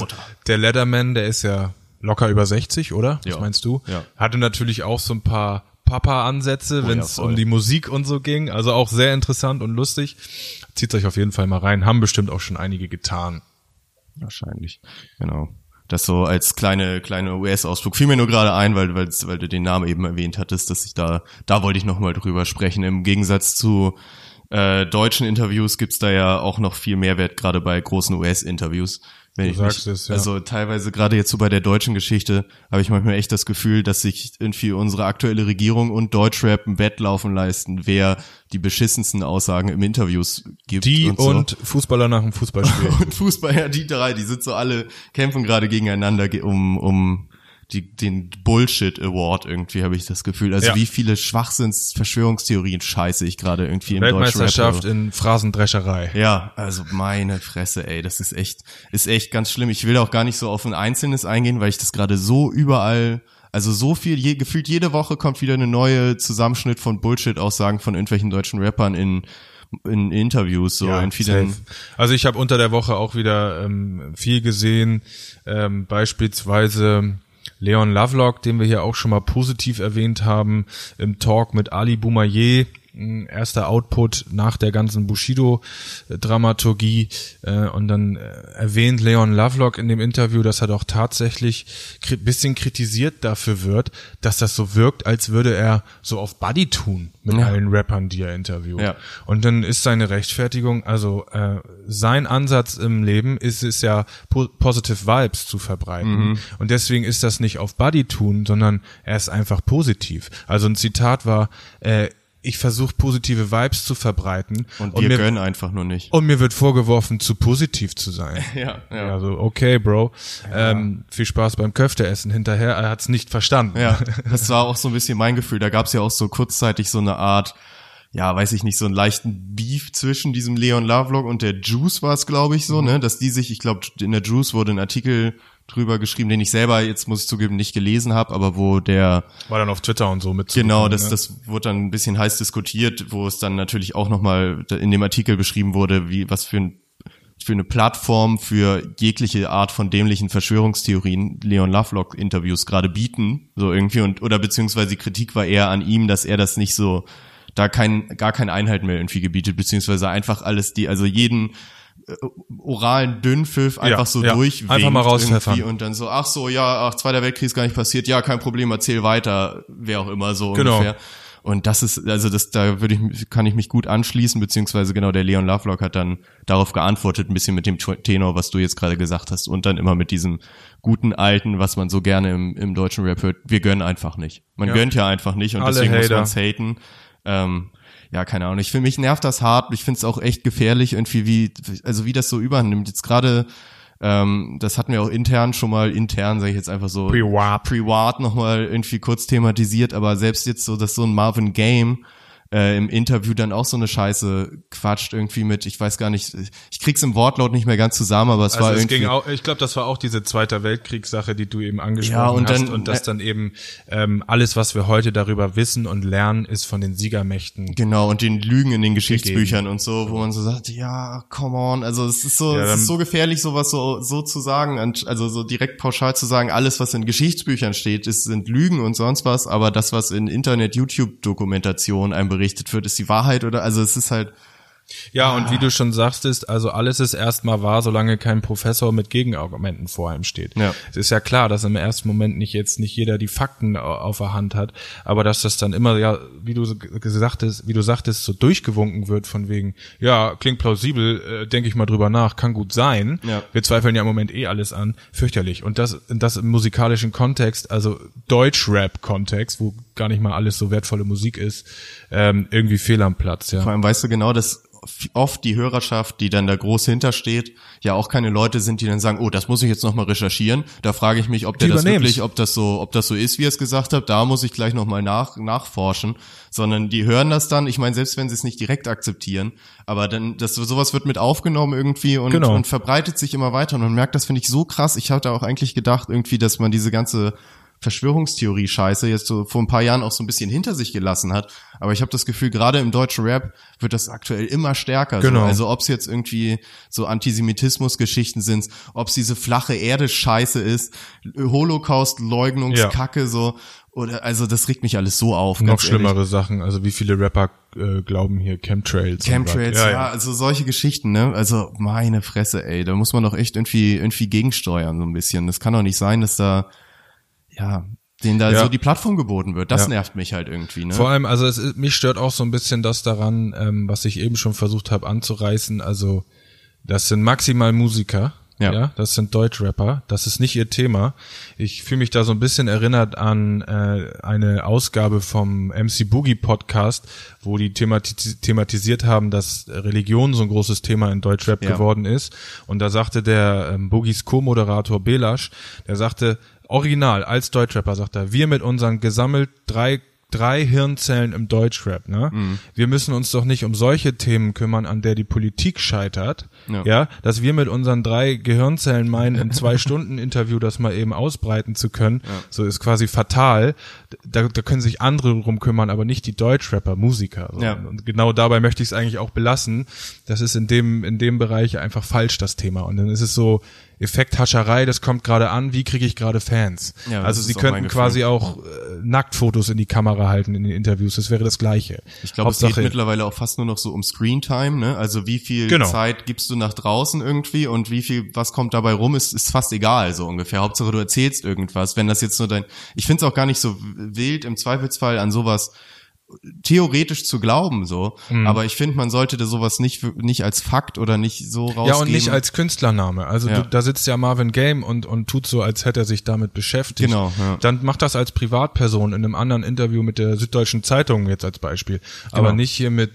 der Letterman, der ist ja locker über 60, oder? Was
Ja.
meinst du?
Ja.
Hatte natürlich auch so ein paar Papa-Ansätze,
Oh
wenn
ja,
es
voll.
um die Musik und so ging. Also auch sehr interessant und lustig. Zieht euch auf jeden Fall mal rein. Haben bestimmt auch schon einige getan.
Wahrscheinlich. Genau. Das so als kleine kleine US-Ausflug fiel mir nur gerade ein, weil weil weil du den Namen eben erwähnt hattest, dass ich da da wollte ich noch mal drüber sprechen. Im Gegensatz zu äh, deutschen Interviews gibt's da ja auch noch viel Mehrwert gerade bei großen US-Interviews. Wenn
Du
ich
sagst
mich,
es, ja.
Also teilweise gerade jetzt so bei der deutschen Geschichte habe ich manchmal echt das Gefühl, dass sich irgendwie unsere aktuelle Regierung und Deutschrap ein Wettlaufen leisten, wer die beschissensten Aussagen im Interviews gibt.
Die
und,
und,
so.
Fußballer nach dem Fußballspiel. *laughs*
Und Fußball, ja, die drei, die sind so alle, kämpfen gerade gegeneinander ge- um, um die, den Bullshit Award irgendwie, habe ich das Gefühl. Also
Ja.
wie viele Schwachsinns-Verschwörungstheorien scheiße ich gerade irgendwie im deutschen
Weltmeisterschaft in Phrasendrescherei.
Ja, also meine Fresse, ey, das ist echt, ist echt ganz schlimm. Ich will auch gar nicht so auf ein Einzelnes eingehen, weil ich das gerade so überall, also so viel, je, gefühlt jede Woche kommt wieder eine neue Zusammenschnitt von Bullshit-Aussagen von irgendwelchen deutschen Rappern in, in Interviews, so in vielen,
safe. Also ich habe unter der Woche auch wieder ähm, viel gesehen, ähm, beispielsweise Leon Lovelock, den wir hier auch schon mal positiv erwähnt haben, im Talk mit Ali Boumaier, ein erster Output nach der ganzen Bushido-Dramaturgie. Äh, und dann äh, erwähnt Leon Lovelock in dem Interview, dass er doch tatsächlich kri bisschen kritisiert dafür wird, dass das so wirkt, als würde er so auf Buddy tun mit
Ja.
allen Rappern, die er interviewt.
Ja.
Und dann ist seine Rechtfertigung, also äh, sein Ansatz im Leben ist es ja, po positive Vibes zu verbreiten. Und deswegen ist das nicht auf Buddy tun, sondern er ist einfach positiv. Also ein Zitat war, äh, ich versuche positive Vibes zu verbreiten
Und wir gönnen einfach nur nicht.
und mir wird vorgeworfen, zu positiv zu sein. *laughs*
Ja, ja.
Also okay, Bro. Ähm, viel Spaß beim Köfteessen hinterher. Er hat's nicht verstanden.
Ja, *laughs* das war auch so ein bisschen mein Gefühl. Da gab es ja auch so kurzzeitig so eine Art, ja, weiß ich nicht, so einen leichten Beef zwischen diesem Leon Lovelock und der Juice war es, glaube ich, so, ne, dass die sich, ich glaube, in der Juice wurde ein Artikel drüber geschrieben, den ich selber jetzt muss ich zugeben nicht gelesen habe, aber wo der
War dann auf Twitter und so mit.
Genau, das,
ne?
das wurde dann ein bisschen heiß diskutiert, wo es dann natürlich auch nochmal in dem Artikel beschrieben wurde, wie was für ein für eine Plattform für jegliche Art von dämlichen Verschwörungstheorien Leon Lovelock Interviews gerade bieten, so irgendwie und oder beziehungsweise die Kritik war eher an ihm, dass er das nicht so da kein gar kein Einhalt mehr irgendwie gebietet, beziehungsweise einfach alles die also jeden oralen Dünnpfiff einfach
Ja,
so
ja.
durchwinkt
Einfach mal rauspfeffern.
irgendwie und dann so ach so ja ach Zweiter Weltkrieg ist gar nicht passiert ja kein Problem erzähl weiter wer auch immer so
Genau.
ungefähr und das ist, also das, da würde ich, kann ich mich gut anschließen, beziehungsweise genau der Leon Lovelock hat dann darauf geantwortet, ein bisschen mit dem Tenor, was du jetzt gerade gesagt hast, und dann immer mit diesem guten alten, was man so gerne im, im deutschen Rap hört, wir gönnen einfach nicht. Man
Ja.
gönnt ja einfach nicht und
Alle
deswegen muss
Hater.
man es haten. Ähm, ja, keine Ahnung. Ich finde, mich nervt das hart. Ich finde es auch echt gefährlich, irgendwie, wie, also wie das so übernimmt. Jetzt gerade, ähm, das hatten wir auch intern schon mal, intern, sage ich jetzt einfach so,
Privat.
privat nochmal irgendwie kurz thematisiert, aber selbst jetzt so, dass so ein Marvin Game äh, im Interview dann auch so eine Scheiße quatscht irgendwie mit, ich weiß gar nicht, ich krieg's im Wortlaut nicht mehr ganz zusammen, aber es
Also
war
es
irgendwie
ging auch, ich glaube, das war auch diese Zweiter Weltkriegssache, die du eben angesprochen
Ja, und
hast
dann-
und dass dann eben ähm, alles, was wir heute darüber wissen und lernen, ist von den Siegermächten.
Genau, und den Lügen in den Geschichtsbüchern und so, wo man so sagt, ja, come on, also es ist so,
Ja,
es ist so gefährlich, sowas so, so zu sagen, also so direkt pauschal zu sagen, alles, was in Geschichtsbüchern steht, ist, sind Lügen und sonst was, aber das, was in Internet-YouTube-Dokumentationen einem berichtet wird, ist die Wahrheit oder, also es ist halt,
Ja, und wie du schon sagtest, also alles ist erstmal wahr, solange kein Professor mit Gegenargumenten vor einem steht.
Ja.
Es ist ja klar, dass im ersten Moment nicht jetzt nicht jeder die Fakten au- auf der Hand hat, aber dass das dann immer ja, wie du gesagt hast, wie du sagtest, so durchgewunken wird von wegen, ja, klingt plausibel, äh, denke ich mal drüber nach, kann gut sein.
Ja.
Wir zweifeln ja im Moment eh alles an, fürchterlich. Und das das im musikalischen Kontext, also Deutschrap-Kontext, wo gar nicht mal alles so wertvolle Musik ist, ähm, irgendwie fehl am Platz, ja.
Vor allem weißt du genau, dass oft die Hörerschaft, die dann da groß hintersteht, ja auch keine Leute sind, die dann sagen, oh, das muss ich jetzt nochmal recherchieren. Da frage ich mich, ob der das wirklich, ob das so, ob das so ist, wie er es gesagt hat, da muss ich gleich nochmal nach, nachforschen. Sondern die hören das dann, ich meine, selbst wenn sie es nicht direkt akzeptieren, aber dann, das, sowas wird mit aufgenommen irgendwie und,
Genau.
und verbreitet sich immer weiter. Und man merkt, das finde ich so krass. Ich hatte auch eigentlich gedacht, irgendwie, dass man diese ganze Verschwörungstheorie-Scheiße jetzt so vor ein paar Jahren auch so ein bisschen hinter sich gelassen hat. Aber ich habe das Gefühl, gerade im deutschen Rap wird das aktuell immer stärker.
Genau.
So. Also ob es jetzt irgendwie so Antisemitismus-Geschichten sind, ob es diese flache Erde-Scheiße ist, Holocaust-Leugnungskacke so. Oder also das regt mich alles so auf.
Noch
ganz ehrlich.
schlimmere Sachen, also wie viele Rapper äh, glauben hier Chemtrails.
Chemtrails,
was.
ja, also solche Geschichten, ne? Also meine Fresse, ey, da muss man doch echt irgendwie irgendwie gegensteuern so ein bisschen. Das kann doch nicht sein, dass da ja denen da
Ja.
so die Plattform geboten wird. Das
Ja.
nervt mich halt irgendwie, ne?
Vor allem, also es, mich stört auch so ein bisschen das daran, ähm, was ich eben schon versucht habe anzureißen. Also das sind maximal Musiker.
Ja.
Ja. das sind Deutschrapper. Das ist nicht ihr Thema. Ich fühle mich da so ein bisschen erinnert an äh, eine Ausgabe vom MC Boogie Podcast, wo die thematis thematisiert haben, dass Religion so ein großes Thema in Deutschrap
Ja.
geworden ist. Und da sagte der ähm, Boogies Co-Moderator Belasch, der sagte, original, als Deutschrapper, sagt er, wir mit unseren gesammelt drei drei Hirnzellen im Deutschrap, ne?
Mhm.
Wir müssen uns doch nicht um solche Themen kümmern, an der die Politik scheitert,
Ja.
ja, dass wir mit unseren drei Gehirnzellen meinen, im zwei *laughs* Stunden Interview das mal eben ausbreiten zu können, so ist quasi fatal. Da, da können sich andere drum kümmern, aber nicht die Deutschrapper, Musiker. So.
Ja.
Und genau dabei möchte ich es eigentlich auch belassen. Das ist in dem in dem Bereich einfach falsch das Thema. Und dann ist es so Effekthascherei, das kommt gerade an, wie kriege ich gerade Fans?
Ja,
also sie
auch
könnten
Gefühl.
quasi auch äh, Nacktfotos in die Kamera halten in den Interviews, das wäre das Gleiche.
Ich glaube, es geht mittlerweile auch fast nur noch so um Screentime, ne? Also wie viel
Genau.
Zeit gibst du nach draußen irgendwie und wie viel, was kommt dabei rum, ist, ist fast egal, so ungefähr. Hauptsache du erzählst irgendwas. Wenn das jetzt nur dein, ich finde es auch gar nicht so wild im Zweifelsfall an sowas theoretisch zu glauben, so.
Mhm.
Aber ich finde, man sollte da sowas nicht, nicht als Fakt oder nicht so rausgeben.
Ja, und nicht als Künstlername. Also
Ja.
du, da sitzt ja Marvin Game und, und tut so, als hätte er sich damit beschäftigt.
Genau, ja.
Dann macht das als Privatperson in einem anderen Interview mit der Süddeutschen Zeitung jetzt als Beispiel. Aber
Genau.
nicht hier mit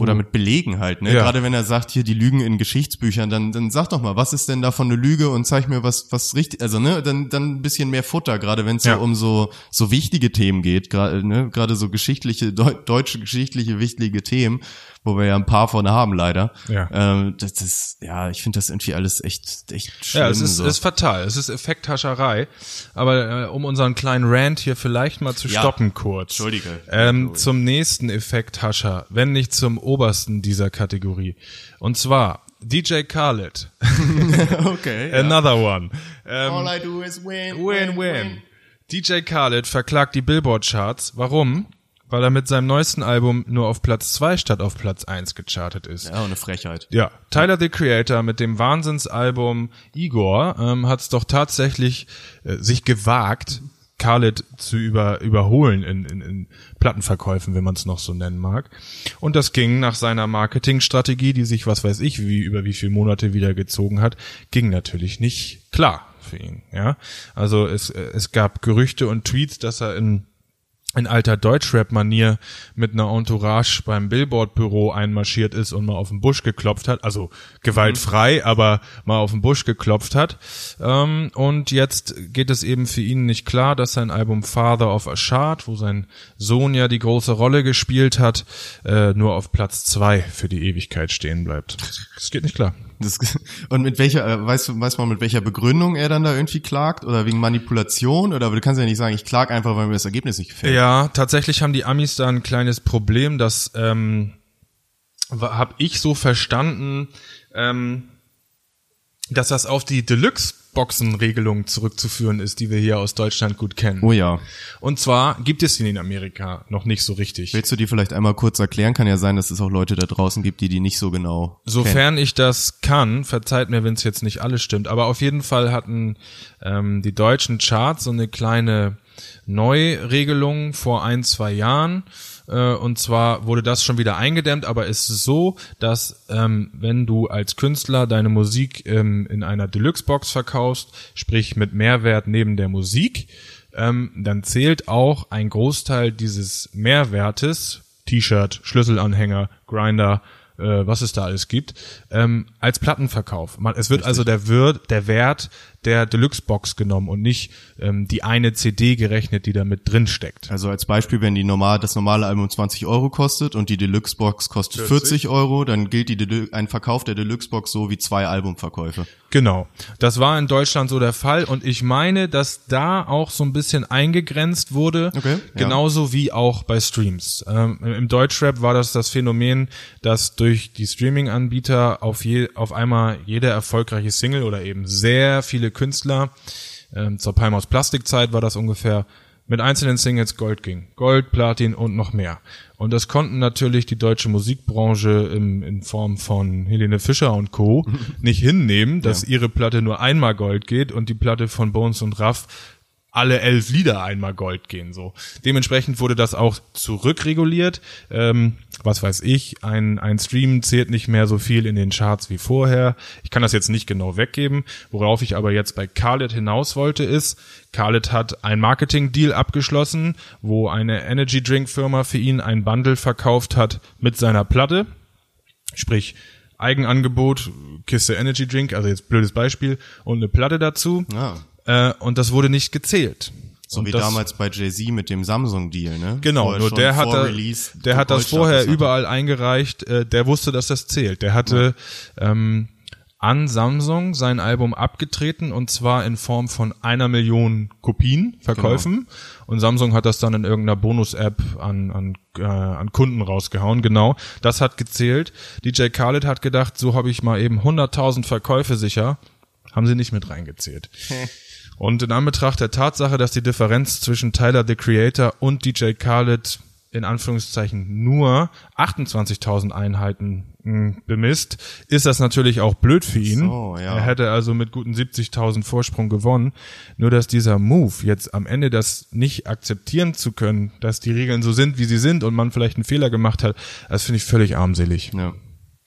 Oder mit Belegen halt, ne?
Ja.
Gerade wenn er sagt, hier die Lügen in Geschichtsbüchern, dann, dann sag doch mal, was ist denn davon eine Lüge und zeig mir was, was richtig, also ne, dann, dann ein bisschen mehr Futter, gerade wenn es
Ja.
so um so, so wichtige Themen geht, gerade, ne, gerade so geschichtliche, deu deutsche geschichtliche wichtige Themen, wo wir ja ein paar von haben leider.
Ja.
Ähm, das ist, ja, ich finde das irgendwie alles echt, echt schlimm.
Ja, es ist,
so.
ist fatal. Es ist Effekthascherei. Aber äh, um unseren kleinen Rant hier vielleicht mal zu
Ja.
stoppen kurz.
Entschuldige.
Ähm, zum nächsten Effekthascher, wenn nicht zum obersten dieser Kategorie. Und zwar DJ Khaled. *laughs* *laughs*
okay. ja.
Another one. Ähm,
All I do is win,
Win, win. DJ Khaled verklagt die Billboard-Charts. Warum? Weil er mit seinem neuesten Album nur auf Platz 2 statt auf Platz 1 gechartet ist.
Ja, eine Frechheit.
Ja, Tyler the Creator mit dem Wahnsinnsalbum Igor ähm, hat es doch tatsächlich äh, sich gewagt, Khaled zu über, überholen in, in, in Plattenverkäufen, wenn man es noch so nennen mag. Und das ging nach seiner Marketingstrategie, die sich, was weiß ich, wie über wie viele Monate wieder gezogen hat, ging natürlich nicht klar für ihn. Ja, also es, äh, es gab Gerüchte und Tweets, dass er in in alter Deutschrap-Manier mit einer Entourage beim Billboard-Büro einmarschiert ist und mal auf den Busch geklopft hat, also gewaltfrei, aber mal auf den Busch geklopft hat. Ähm, und jetzt geht es eben für ihn nicht klar, dass sein Album Father of a Shard, wo sein Sohn ja die große Rolle gespielt hat, äh, nur auf Platz zwei für die Ewigkeit stehen bleibt. Das geht nicht klar.
Das, *laughs* und mit welcher, äh, weißt du, weiß man mit welcher Begründung er dann da irgendwie klagt? Oder wegen Manipulation? Oder du kannst ja nicht sagen, ich klag einfach, weil mir das Ergebnis nicht gefällt.
Ja, tatsächlich haben die Amis da ein kleines Problem, das ähm, habe ich so verstanden, ähm, dass das auf die Deluxe-Boxen-Regelung zurückzuführen ist, die wir hier aus Deutschland gut kennen.
Oh ja.
Und zwar gibt es die in Amerika noch nicht so richtig.
Willst du die vielleicht einmal kurz erklären? Kann ja sein, dass es auch Leute da draußen gibt, die die nicht so genau kennen.
Sofern ich das kann, verzeiht mir, wenn es jetzt nicht alles stimmt, aber auf jeden Fall hatten ähm, die deutschen Charts so eine kleine Neuregelung vor ein, zwei Jahren. Äh, und zwar wurde das schon wieder eingedämmt, aber es ist so, dass ähm, wenn du als Künstler deine Musik ähm, in einer Deluxe-Box verkaufst, sprich mit Mehrwert neben der Musik, ähm, dann zählt auch ein Großteil dieses Mehrwertes, T-Shirt, Schlüsselanhänger, Grinder, äh, was es da alles gibt, ähm, als Plattenverkauf. Man, es wird also der, Wirt, der Wert der Deluxe-Box genommen und nicht ähm, die eine CD gerechnet, die da mit drin steckt.
Also als Beispiel, wenn die normal, das normale Album 20 Euro kostet und die Deluxe-Box kostet 40. Euro, dann gilt die Delu ein Verkauf der Deluxe-Box so wie zwei Albumverkäufe.
Genau. Das war in Deutschland so der Fall und ich meine, dass da auch so ein bisschen eingegrenzt wurde.
Okay, ja.
Genauso wie auch bei Streams. Ähm, Im Deutschrap war das das Phänomen, dass durch die Streaming-Anbieter auf, je, auf einmal jede erfolgreiche Single oder eben sehr viele Künstler, ähm, zur Palm aus Plastikzeit war das ungefähr, mit einzelnen Singles Gold ging. Gold, Platin und noch mehr. Und das konnten natürlich die deutsche Musikbranche im, in Form von Helene Fischer und Co. *laughs* nicht hinnehmen, dass ihre Platte nur einmal Gold geht und die Platte von Bones und Raff alle elf Lieder einmal Gold gehen so. Dementsprechend wurde das auch zurückreguliert. Ähm, was weiß ich, ein, ein Stream zählt nicht mehr so viel in den Charts wie vorher. Ich kann das jetzt nicht genau weggeben. Worauf ich aber jetzt bei Khaled hinaus wollte ist, Khaled hat ein Marketing-Deal abgeschlossen, wo eine Energy Drink Firma für ihn ein Bundle verkauft hat mit seiner Platte. Sprich, Eigenangebot, Kiste Energy Drink, also jetzt blödes Beispiel, und eine Platte dazu.
Ja.
Äh, und das wurde nicht gezählt.
So wie
das,
damals bei Jay-Z mit dem Samsung-Deal, ne?
Genau, nur der hat, da, der hat das vorher
hatte.
überall eingereicht, äh, der wusste, dass das zählt. Der hatte ähm, an Samsung sein Album abgetreten und zwar in Form von einer Million Kopien Verkäufen
Genau.
und Samsung hat das dann in irgendeiner Bonus-App an, an, äh, an Kunden rausgehauen, genau. Das hat gezählt. DJ Khaled hat gedacht, so habe ich mal eben 100.000 Verkäufe sicher, haben sie nicht mit reingezählt. *laughs* Und in Anbetracht der Tatsache, dass die Differenz zwischen Tyler the Creator und DJ Khaled in Anführungszeichen nur 28.000 Einheiten mh, bemisst, ist das natürlich auch blöd für ihn.
So, ja.
Er hätte also mit guten 70.000 Vorsprung gewonnen. Nur dass dieser Move jetzt am Ende das nicht akzeptieren zu können, dass die Regeln so sind, wie sie sind und man vielleicht einen Fehler gemacht hat, das finde ich völlig armselig.
Ja.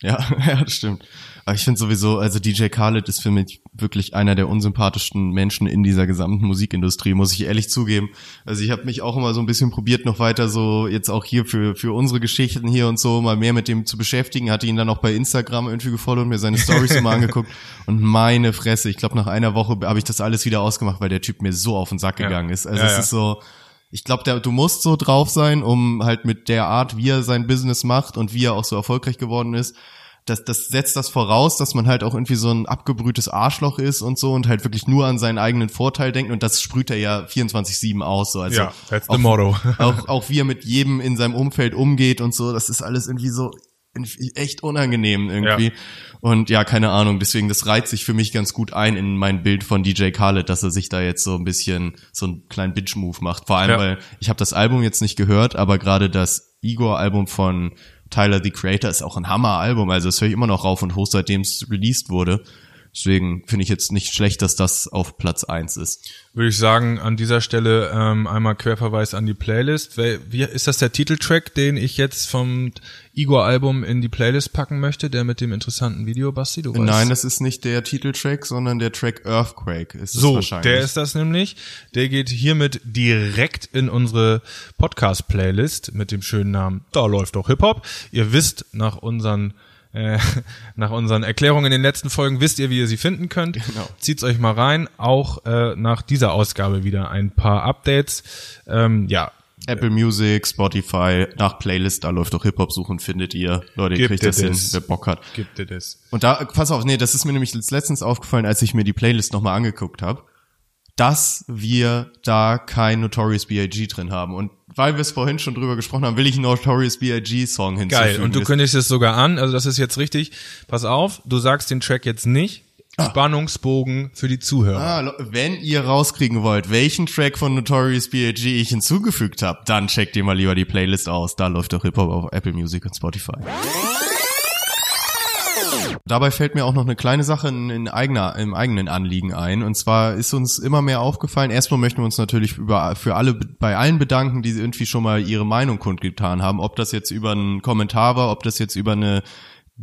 Ja, *laughs* ja, das stimmt. Aber ich finde sowieso, also DJ Khaled ist für mich wirklich einer der unsympathischsten Menschen in dieser gesamten Musikindustrie, muss ich ehrlich zugeben. Also ich habe mich auch immer so ein bisschen probiert, noch weiter so jetzt auch hier für für unsere Geschichten hier und so mal mehr mit dem zu beschäftigen. Hatte ihn dann auch bei Instagram irgendwie gefollowt und mir seine Stories immer *laughs* angeguckt. Und meine Fresse, ich glaube nach einer Woche habe ich das alles wieder ausgemacht, weil der Typ mir so auf den Sack
Ja.
gegangen ist. Also
Ja,
es
ja.
ist so, ich glaube, du musst so drauf sein, um halt mit der Art, wie er sein Business macht und wie er auch so erfolgreich geworden ist. Das, das setzt das voraus, dass man halt auch irgendwie so ein abgebrühtes Arschloch ist und so und halt wirklich nur an seinen eigenen Vorteil denkt und das sprüht er ja 24-7 aus. So. Also
Ja, that's the
auch,
motto. *laughs*
auch, auch wie er mit jedem in seinem Umfeld umgeht und so, das ist alles irgendwie so echt unangenehm irgendwie.
Ja.
Und ja, keine Ahnung, deswegen, das reiht sich für mich ganz gut ein in mein Bild von DJ Khaled, dass er sich da jetzt so ein bisschen so einen kleinen Bitch-Move macht. Vor allem,
Ja.
weil ich habe das Album jetzt nicht gehört, aber gerade das Igor-Album von Tyler, the Creator, ist auch ein Hammer-Album. Also das höre ich immer noch rauf und hoch, seitdem es released wurde. Deswegen finde ich jetzt nicht schlecht, dass das auf Platz eins ist.
Würde ich sagen, an dieser Stelle ähm, einmal Querverweis an die Playlist. Wie, ist das der Titeltrack, den ich jetzt vom Igor-Album in die Playlist packen möchte, der mit dem interessanten Video, Basti? Du weißt.
Nein, das ist nicht der Titeltrack, sondern der Track Earthquake ist es
So,
wahrscheinlich.
der ist das nämlich. Der geht hiermit direkt in unsere Podcast-Playlist mit dem schönen Namen Da läuft doch Hip-Hop. Ihr wisst nach unseren äh, nach unseren Erklärungen in den letzten Folgen wisst ihr, wie ihr sie finden könnt.
Genau.
Zieht's euch mal rein. Auch äh, nach dieser Ausgabe wieder ein paar Updates. Ähm, ja,
Apple Music, Spotify, nach Playlist, da läuft doch Hip-Hop suchen, findet ihr. Leute, ihr kriegt das hin, wer Bock hat.
gibt ihr das.
Und da, pass auf, nee, das ist mir nämlich letztens aufgefallen, als ich mir die Playlist nochmal angeguckt habe, dass wir da kein Notorious B.I.G. drin haben. Und weil wir es vorhin schon drüber gesprochen haben, will ich einen Notorious B.I.G. Song hinzufügen.
Geil. Und du kündigst es sogar an. Also das ist jetzt richtig. Pass auf, du sagst den Track jetzt nicht. Spannungsbogen für die Zuhörer.
Ah, wenn ihr rauskriegen wollt, welchen Track von Notorious B.I.G. ich hinzugefügt habe, dann checkt ihr mal lieber die Playlist aus. Da läuft doch Hip-Hop auf Apple Music und Spotify. Dabei fällt mir auch noch eine kleine Sache in, in eigener, im eigenen Anliegen ein. Und zwar ist uns immer mehr aufgefallen, erstmal möchten wir uns natürlich über, für alle, bei allen bedanken, die irgendwie schon mal ihre Meinung kundgetan haben. Ob das jetzt über einen Kommentar war, ob das jetzt über eine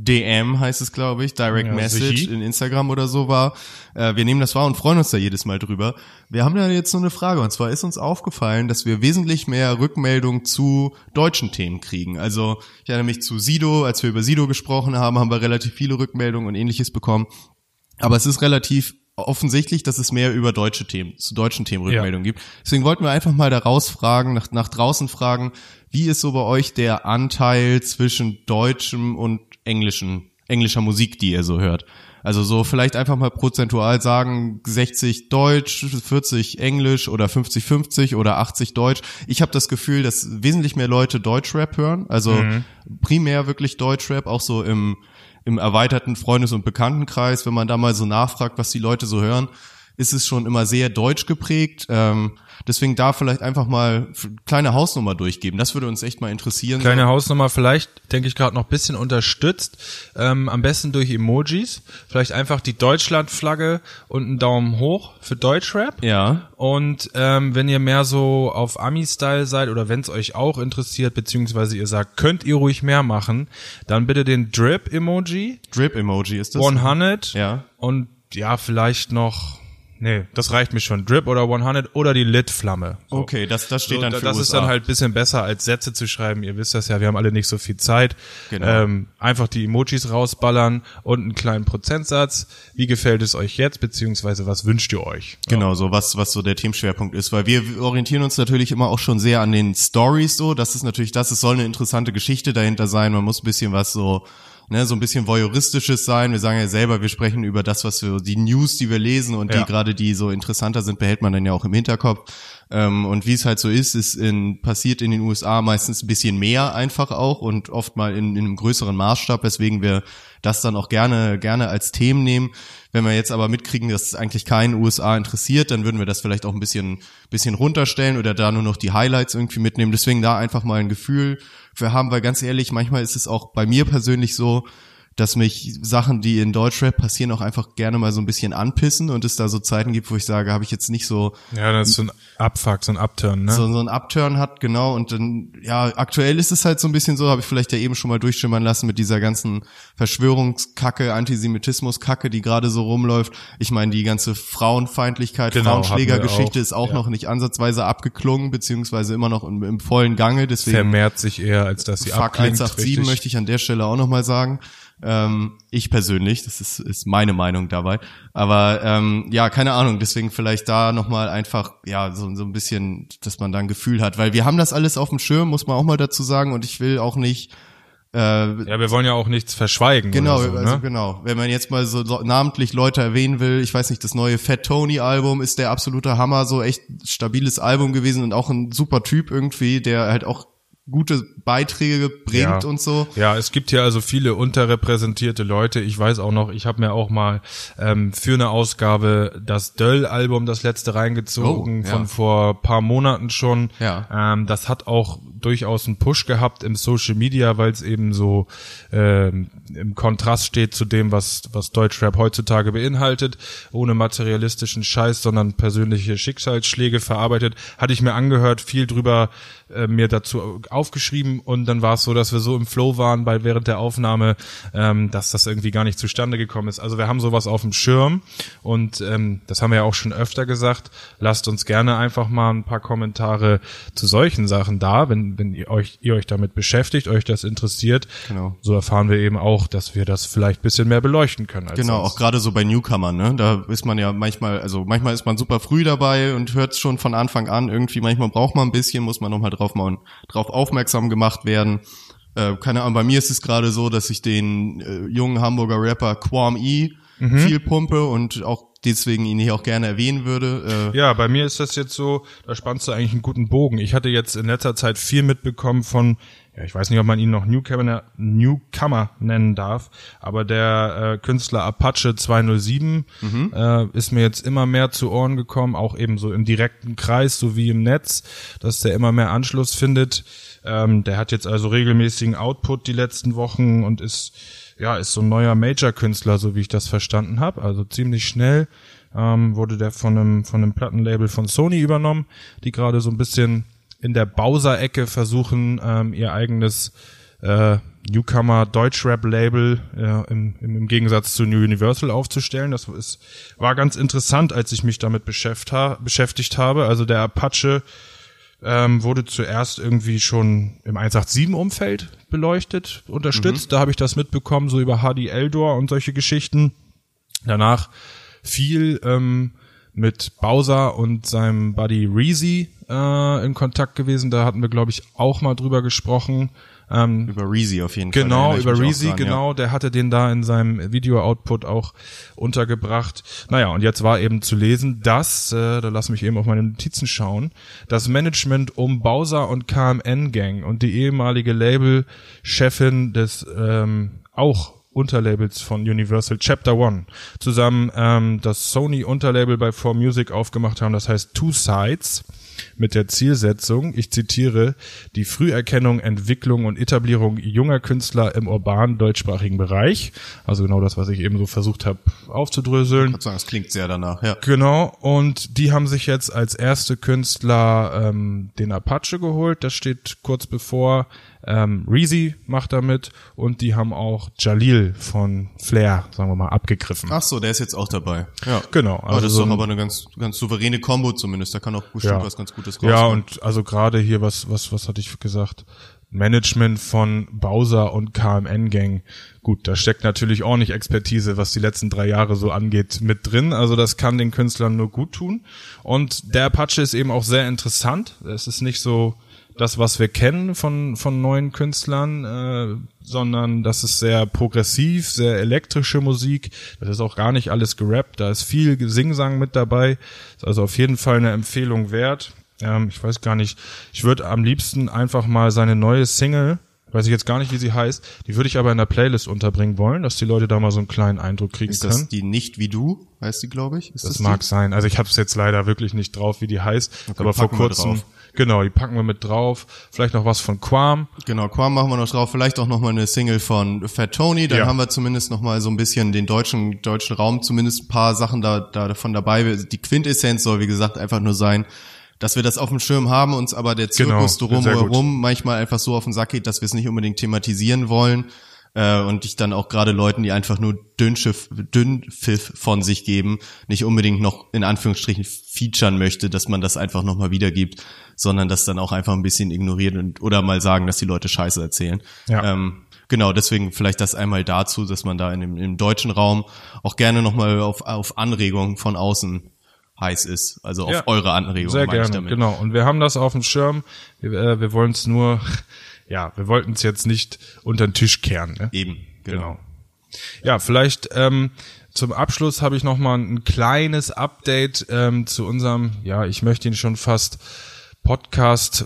DM heißt es, glaube ich, Direct
Ja,
Message
sicher.
in Instagram oder so war. Äh, wir nehmen das wahr und freuen uns da jedes Mal drüber. Wir haben da jetzt so eine Frage und zwar ist uns aufgefallen, dass wir wesentlich mehr Rückmeldung zu deutschen Themen kriegen. Also ich erinnere mich zu Sido, als wir über Sido gesprochen haben, haben wir relativ viele Rückmeldungen und ähnliches bekommen. Aber es ist relativ offensichtlich, dass es mehr über deutsche Themen, zu deutschen Themen Rückmeldungen gibt. Deswegen wollten wir einfach mal da raus fragen, nach, nach draußen fragen, wie ist so bei euch der Anteil zwischen deutschem und englischen, englischer Musik, die ihr so hört? Also so vielleicht einfach mal prozentual sagen, 60 Deutsch, 40 Englisch oder 50-50 oder 80 Deutsch. Ich habe das Gefühl, dass wesentlich mehr Leute Deutschrap hören, also primär wirklich Deutschrap, auch so im im erweiterten Freundes- und Bekanntenkreis, wenn man da mal so nachfragt, was die Leute so hören, ist es schon immer sehr deutsch geprägt. Ähm, deswegen da vielleicht einfach mal kleine Hausnummer durchgeben. Das würde uns echt mal interessieren.
Kleine Hausnummer, vielleicht, denke ich gerade noch ein bisschen unterstützt. Ähm, am besten durch Emojis. Vielleicht einfach die Deutschlandflagge und einen Daumen hoch für Deutschrap.
Ja.
Und ähm, wenn ihr mehr so auf Ami-Style seid oder wenn es euch auch interessiert, beziehungsweise ihr sagt, könnt ihr ruhig mehr machen, dann bitte den Drip-Emoji,
Drip-Emoji ist das.
100
Ja.
und ja, vielleicht noch, nee, das reicht mir schon, Drip oder 100 oder die Lit-Flamme. So.
Okay, das, das steht
So,
dann
da-
für
das ist
USA.
dann halt bisschen besser als Sätze zu schreiben. Ihr wisst das ja, wir haben alle nicht so viel Zeit.
Genau.
Ähm, einfach die Emojis rausballern und einen kleinen Prozentsatz. Wie gefällt es euch jetzt, beziehungsweise was wünscht ihr euch?
Genau, so was, was so der Themenschwerpunkt ist, weil wir orientieren uns natürlich immer auch schon sehr an den Stories so. Das ist natürlich das, es soll eine interessante Geschichte dahinter sein. Man muss ein bisschen was so, ne, so ein bisschen voyeuristisches sein. Wir sagen ja selber, wir sprechen über das, was wir, die News, die wir lesen und
Ja.
die gerade, die so interessanter sind, behält man dann ja auch im Hinterkopf. Ähm, und wie es halt so ist, ist in, passiert in den USA meistens ein bisschen mehr einfach auch und oft mal in, in einem größeren Maßstab, weswegen wir das dann auch gerne, gerne als Themen nehmen. Wenn wir jetzt aber mitkriegen, dass es eigentlich keinen USA interessiert, dann würden wir das vielleicht auch ein bisschen, bisschen runterstellen oder da nur noch die Highlights irgendwie mitnehmen. Deswegen da einfach mal ein Gefühl für haben, weil ganz ehrlich, manchmal ist es auch bei mir persönlich so, dass mich Sachen, die in Deutschrap passieren, auch einfach gerne mal so ein bisschen anpissen und es da so Zeiten gibt, wo ich sage, habe ich jetzt nicht so
Ja, das ist so ein Abfuck, so ein Upturn, ne?
so, so ein Upturn hat, genau. Und dann, ja, aktuell ist es halt so ein bisschen so, habe ich vielleicht ja eben schon mal durchschimmern lassen mit dieser ganzen Verschwörungskacke, Antisemitismuskacke, die gerade so rumläuft. Ich meine, die ganze Frauenfeindlichkeit,
Genau,
Frauenschlägergeschichte
auch,
ist auch
ja.
noch nicht ansatzweise abgeklungen, beziehungsweise immer noch im, im vollen Gange. Deswegen
Vermehrt sich eher, als dass sie
Fuck
abklingt.
187
richtig.
möchte ich an der Stelle auch nochmal sagen. Ähm, ich persönlich, das ist, ist meine Meinung dabei. Aber ähm, ja, keine Ahnung, deswegen vielleicht da nochmal einfach, ja, so, so ein bisschen, dass man da ein Gefühl hat. Weil wir haben das alles auf dem Schirm, muss man auch mal dazu sagen. Und ich will auch nicht äh,
Ja, wir wollen ja auch nichts verschweigen.
Genau,
so,
also
ne?
genau. Wenn man jetzt mal so, so namentlich Leute erwähnen will, ich weiß nicht, das neue Fat Tony Album ist der absolute Hammer, so echt stabiles Album gewesen und auch ein super Typ irgendwie, der halt auch gute Beiträge bringt
Ja.
und so.
Ja, es gibt hier also viele unterrepräsentierte Leute. Ich weiß auch noch, ich habe mir auch mal ähm, für eine Ausgabe das Döll-Album, das letzte reingezogen,
Oh, ja.
von vor paar Monaten schon.
Ja.
Ähm, das hat auch durchaus einen Push gehabt im Social Media, weil es eben so ähm, im Kontrast steht zu dem, was, was Deutschrap heutzutage beinhaltet, ohne materialistischen Scheiß, sondern persönliche Schicksalsschläge verarbeitet. Hatte ich mir angehört, viel drüber äh, mir dazu aufgeschrieben und dann war es so, dass wir so im Flow waren bei während der Aufnahme, ähm, dass das irgendwie gar nicht zustande gekommen ist. Also wir haben sowas auf dem Schirm und ähm, das haben wir ja auch schon öfter gesagt. Lasst uns gerne einfach mal ein paar Kommentare zu solchen Sachen da, wenn, wenn ihr euch, ihr euch damit beschäftigt, euch das interessiert.
Genau.
So erfahren wir eben auch, dass wir das vielleicht bisschen mehr beleuchten können.
Genau,
sonst.
auch gerade so bei Newcomern, ne? Da ist man ja manchmal, also manchmal ist man super früh dabei und hört schon von Anfang an irgendwie, manchmal braucht man ein bisschen, muss man nochmal drauf drauf aufmerksam gemacht werden. Äh, keine Ahnung, bei mir ist es gerade so, dass ich den äh, jungen Hamburger Rapper Quam E
Mhm.
viel pumpe und auch deswegen ihn hier auch gerne erwähnen würde. Äh,
Ja, bei mir ist das jetzt so, da spannst du eigentlich einen guten Bogen. Ich hatte jetzt in letzter Zeit viel mitbekommen von, ja, ich weiß nicht, ob man ihn noch Newcomer, Newcomer nennen darf, aber der äh, Künstler Apache 207 äh, ist mir jetzt immer mehr zu Ohren gekommen, auch eben so im direkten Kreis sowie im Netz, dass der immer mehr Anschluss findet. Ähm, der hat jetzt also regelmäßigen Output die letzten Wochen und ist ja, ist so ein neuer Major-Künstler, so wie ich das verstanden habe. Also ziemlich schnell ähm, wurde der von einem, von einem Plattenlabel von Sony übernommen, die gerade so ein bisschen in der Bowser-Ecke versuchen, ähm, ihr eigenes äh, Newcomer Deutschrap-Label äh, im, im, Gegensatz zu New Universal aufzustellen. Das ist, war ganz interessant, als ich mich damit beschäftigt habe. Also der Apache ähm, wurde zuerst irgendwie schon im 187-Umfeld beleuchtet, unterstützt. Da habe ich das mitbekommen, so über Hardy Eldor und solche Geschichten. Danach viel ähm, mit Bowser und seinem Buddy Reezy äh, in Kontakt gewesen. Da hatten wir, glaube ich, auch mal drüber gesprochen. Ähm,
über Reezy auf jeden Fall.
Genau,
ich
über Reezy,
dran,
genau, der hatte den da in seinem Video-Output auch untergebracht. Naja, und jetzt war eben zu lesen, dass, äh, da lass mich eben auf meine Notizen schauen, das Management um Bowser und KMN Gang und die ehemalige Label-Chefin des ähm, auch Unterlabels von Universal Chapter One zusammen ähm, das Sony Unterlabel bei 4Music aufgemacht haben, das heißt Two Sides mit der Zielsetzung, ich zitiere, die Früherkennung, Entwicklung und Etablierung junger Künstler im urbanen deutschsprachigen Bereich. Also genau das, was ich eben so versucht habe aufzudröseln.
Ich würde sagen, es klingt sehr danach, ja.
Genau, und die haben sich jetzt als erste Künstler ähm, den Apache geholt, das steht kurz bevor. Ähm, Reezy macht damit und die haben auch Jalil von Flair, sagen wir mal, abgegriffen.
Ach so, der ist jetzt auch dabei. Ja.
Genau,
Aber
also
das ist doch aber eine ganz, ganz souveräne Combo zumindest. Da kann auch bestimmt was ganz Gutes
Ja,
rauskommen.
und also gerade hier, was, was, was hatte ich gesagt? Management von Bowser und KMN Gang. Gut, da steckt natürlich ordentlich Expertise, was die letzten drei Jahre so angeht, mit drin. Also das kann den Künstlern nur gut tun. Und der Apache ist eben auch sehr interessant. Es ist nicht so das, was wir kennen von, von neuen Künstlern, äh, sondern das ist sehr progressiv, sehr elektrische Musik. Das ist auch gar nicht alles gerappt, da ist viel Singsang mit dabei. Ist also auf jeden Fall eine Empfehlung wert. Ähm, ich weiß gar nicht, ich würde am liebsten einfach mal seine neue Single, weiß ich jetzt gar nicht, wie sie heißt, die würde ich aber in der Playlist unterbringen wollen, dass die Leute da mal so einen kleinen Eindruck kriegen
Ist
können.
das die nicht wie du, heißt die, glaube ich? Ist
Das
die?
mag sein. Also ich habe es jetzt leider wirklich nicht drauf, wie die heißt. aber vor kurzem. Genau, die packen wir mit drauf. Vielleicht noch was von Quam.
Genau, Quam machen wir noch drauf. Vielleicht auch noch mal eine Single von Fat Tony. Dann
Ja.
haben wir zumindest noch mal so ein bisschen den deutschen deutschen Raum, zumindest ein paar Sachen da, da davon dabei. Die Quintessenz soll, wie gesagt, einfach nur sein, dass wir das auf dem Schirm haben, uns aber der Zirkus
Genau, sehr gut.
drumherum manchmal einfach so auf den Sack geht, dass wir es nicht unbedingt thematisieren wollen. Äh, und ich dann auch gerade Leuten, die einfach nur Dünnschiff, Dünnpfiff von sich geben, nicht unbedingt noch in Anführungsstrichen featuren möchte, dass man das einfach nochmal wiedergibt, sondern das dann auch einfach ein bisschen ignoriert und oder mal sagen, dass die Leute Scheiße erzählen.
Ja.
Ähm, genau, deswegen vielleicht das einmal dazu, dass man da in dem, im deutschen Raum auch gerne nochmal auf, auf Anregungen von außen heiß ist. Also auf
Ja.
eure Anregungen
Sehr gerne, genau. Und wir haben das auf dem Schirm. Wir, äh, wir wollen es nur, ja, wir wollten es jetzt nicht unter den Tisch kehren. Ne?
Eben, genau.
Genau. Ja, vielleicht ähm, zum Abschluss habe ich noch mal ein kleines Update ähm, zu unserem, ja, ich möchte ihn schon fast Podcast äh,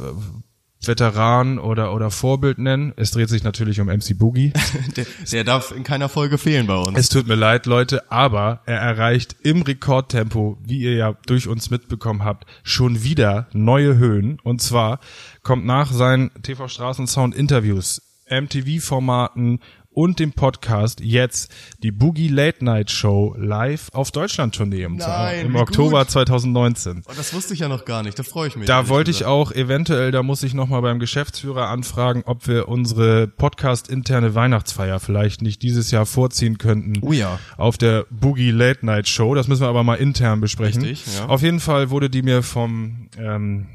Veteran oder oder Vorbild nennen. Es dreht sich natürlich um MC Boogie. *laughs*
Der, der darf in keiner Folge fehlen bei uns.
Es tut mir leid, Leute, aber er erreicht im Rekordtempo, wie ihr ja durch uns mitbekommen habt, schon wieder neue Höhen. Und zwar kommt nach seinen TV Straßensound Interviews, MTV-Formaten und dem Podcast jetzt die Boogie Late Night Show live auf Deutschland-Tournee im,
Nein,
im Oktober
gut.
2019.
Oh, das wusste ich ja noch gar nicht, da freue ich mich.
Da wollte ich auch eventuell, da muss ich nochmal beim Geschäftsführer anfragen, ob wir unsere Podcast-interne Weihnachtsfeier vielleicht nicht dieses Jahr vorziehen könnten.
Oh ja.
Auf der Boogie Late Night Show. Das müssen wir aber mal intern besprechen.
Richtig, ja.
Auf jeden Fall wurde die mir vom ähm,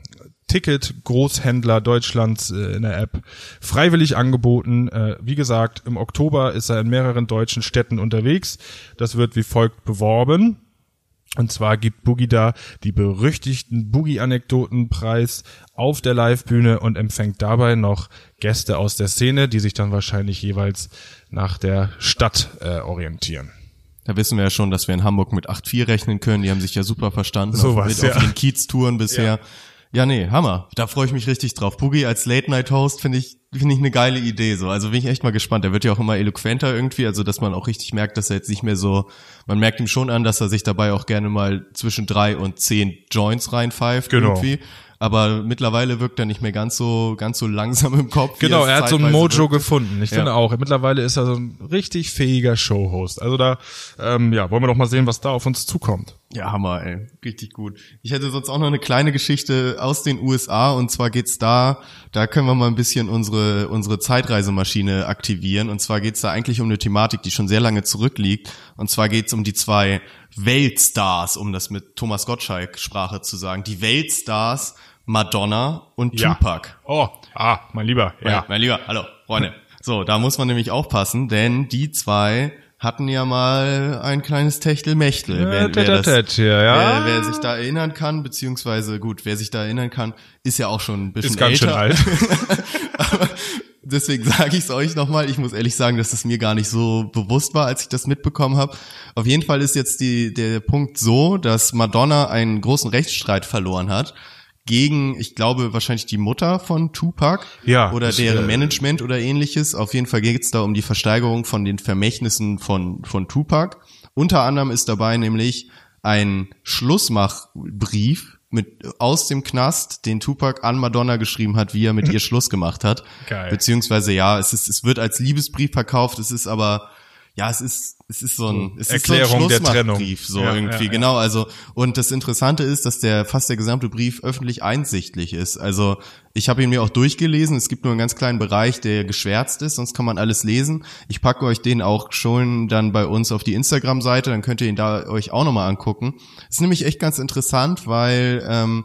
Ticket-Großhändler Deutschlands äh, in der App freiwillig angeboten. Äh, wie gesagt, im Oktober ist er in mehreren deutschen Städten unterwegs. Das wird wie folgt beworben. Und zwar gibt Boogie da die berüchtigten Boogie-Anekdoten-Preis auf der Livebühne und empfängt dabei noch Gäste aus der Szene, die sich dann wahrscheinlich jeweils nach der Stadt äh, orientieren.
Da wissen wir ja schon, dass wir in Hamburg mit 8-4 rechnen können. Die haben sich ja super verstanden.
So
auf,
was,
mit
ja.
auf den Kiez-Touren bisher. Ja. Nee, Hammer. Da freue ich mich richtig drauf. Boogie als Late-Night-Host finde ich, finde ich eine geile Idee, so. Also bin ich echt mal gespannt. Der wird ja auch immer eloquenter irgendwie, also dass man auch richtig merkt, dass er jetzt nicht mehr so, man merkt ihm schon an, dass er sich dabei auch gerne mal zwischen drei und zehn Joints reinpfeift
Genau.
irgendwie. Aber mittlerweile wirkt er nicht mehr ganz so, ganz so langsam im Kopf.
Genau,
es
er hat so ein Mojo
wirkte.
gefunden. Ich
Ja.
finde auch. Mittlerweile ist er so ein richtig fähiger Showhost. Also da, ähm, ja, wollen wir doch mal sehen, was da auf uns zukommt.
Ja, Hammer, ey. Richtig gut. Ich hätte sonst auch noch eine kleine Geschichte aus den USA und zwar geht's da, da können wir mal ein bisschen unsere, unsere Zeitreisemaschine aktivieren und zwar geht's da eigentlich um eine Thematik, die schon sehr lange zurückliegt und zwar geht's um die zwei Weltstars, um das mit Thomas Gottschalk Sprache zu sagen. Die Weltstars Madonna und Tupac.
Oh, ah, mein Lieber.
Mein,
Ja.
mein Lieber, hallo, Freunde. So, da muss man nämlich aufpassen, denn die zwei hatten ja mal ein kleines Techtelmechtel.
Ja,
wer, wer, das,
ja, ja.
wer, wer sich da erinnern kann, beziehungsweise gut, wer sich da erinnern kann, ist ja auch schon ein bisschen
Ist ganz schön
älter.
alt.
Aber *laughs* *laughs* deswegen *laughs* sage ich es euch nochmal. Ich muss ehrlich sagen, dass es mir gar nicht so bewusst war, als ich das mitbekommen habe. Auf jeden Fall ist jetzt die, der Punkt so, dass Madonna einen großen Rechtsstreit verloren hat gegen, ich glaube, wahrscheinlich die Mutter von Tupac
Ja,
oder deren
äh,
Management oder ähnliches. Auf jeden Fall geht es da um die Versteigerung von den Vermächtnissen von, von Tupac. Unter anderem ist dabei nämlich ein Schlussmachbrief mit aus dem Knast, den Tupac an Madonna geschrieben hat, wie er mit ihr *laughs* Schluss gemacht hat.
Geil.
Beziehungsweise ja, es ist, es wird als Liebesbrief verkauft, es ist aber ja, es ist, es ist so ein, es
Erklärung
ist
der
so ein
Trennung.
Schlussmachbrief, so
Ja,
irgendwie,
ja.
genau, also, und das Interessante ist, dass der, fast der gesamte Brief öffentlich einsichtlich ist, also, ich habe ihn mir auch durchgelesen, es gibt nur einen ganz kleinen Bereich, der geschwärzt ist, sonst kann man alles lesen, ich packe euch den auch schon dann bei uns auf die Instagram-Seite, dann könnt ihr ihn da euch auch nochmal angucken, ist nämlich echt ganz interessant, weil, ähm,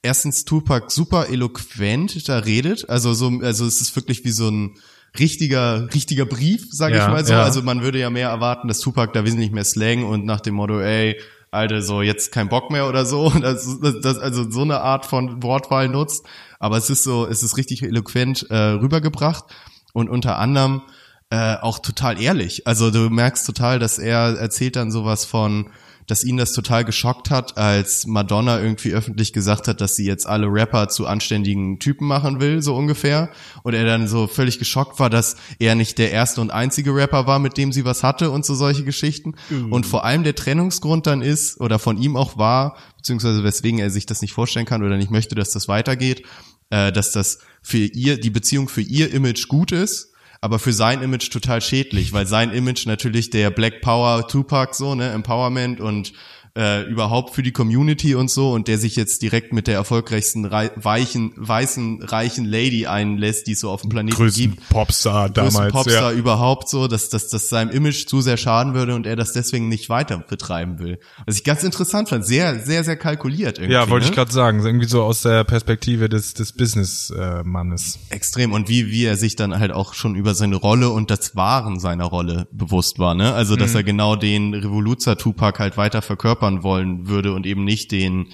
erstens Tupac super eloquent da redet, also so, also es ist wirklich wie so ein richtiger, richtiger Brief, sage
Ja,
ich mal so.
ja.
Also man würde ja mehr erwarten, dass Tupac da wesentlich mehr Slang und nach dem Motto, ey, Alter, so jetzt kein Bock mehr oder so, *laughs* das, das, das also so eine Art von Wortwahl nutzt, aber es ist so, es ist richtig eloquent äh, rübergebracht und unter anderem äh, auch total ehrlich. Also du merkst total, dass er erzählt dann sowas von, dass ihn das total geschockt hat, als Madonna irgendwie öffentlich gesagt hat, dass sie jetzt alle Rapper zu anständigen Typen machen will, so ungefähr. Und er dann so völlig geschockt war, dass er nicht der erste und einzige Rapper war, mit dem sie was hatte und so solche Geschichten. Mhm. Und vor allem der Trennungsgrund dann ist, oder von ihm auch war, beziehungsweise weswegen er sich das nicht vorstellen kann oder nicht möchte, dass das weitergeht, äh, dass das für ihr, die Beziehung für ihr Image gut ist aber für sein Image total schädlich, weil sein Image natürlich der Black Power Tupac so, ne, Empowerment und äh, überhaupt für die Community und so und der sich jetzt direkt mit der erfolgreichsten rei weichen, weißen, reichen Lady einlässt, die es so auf dem Planeten
Größten
gibt.
Popstar damals.
Popstar
ja.
überhaupt so, dass, dass, dass seinem Image zu sehr schaden würde und er das deswegen nicht weiter betreiben will. Was ich ganz interessant fand, sehr, sehr, sehr kalkuliert irgendwie.
Ja, wollte
ne?
ich gerade sagen, irgendwie so aus der Perspektive des, des Business-Mannes.
Extrem und wie, wie er sich dann halt auch schon über seine Rolle und das Wahren seiner Rolle bewusst war, ne? Also, dass
Mhm.
er genau den Revoluzer Tupac halt weiter verkörpern wollen würde und eben nicht den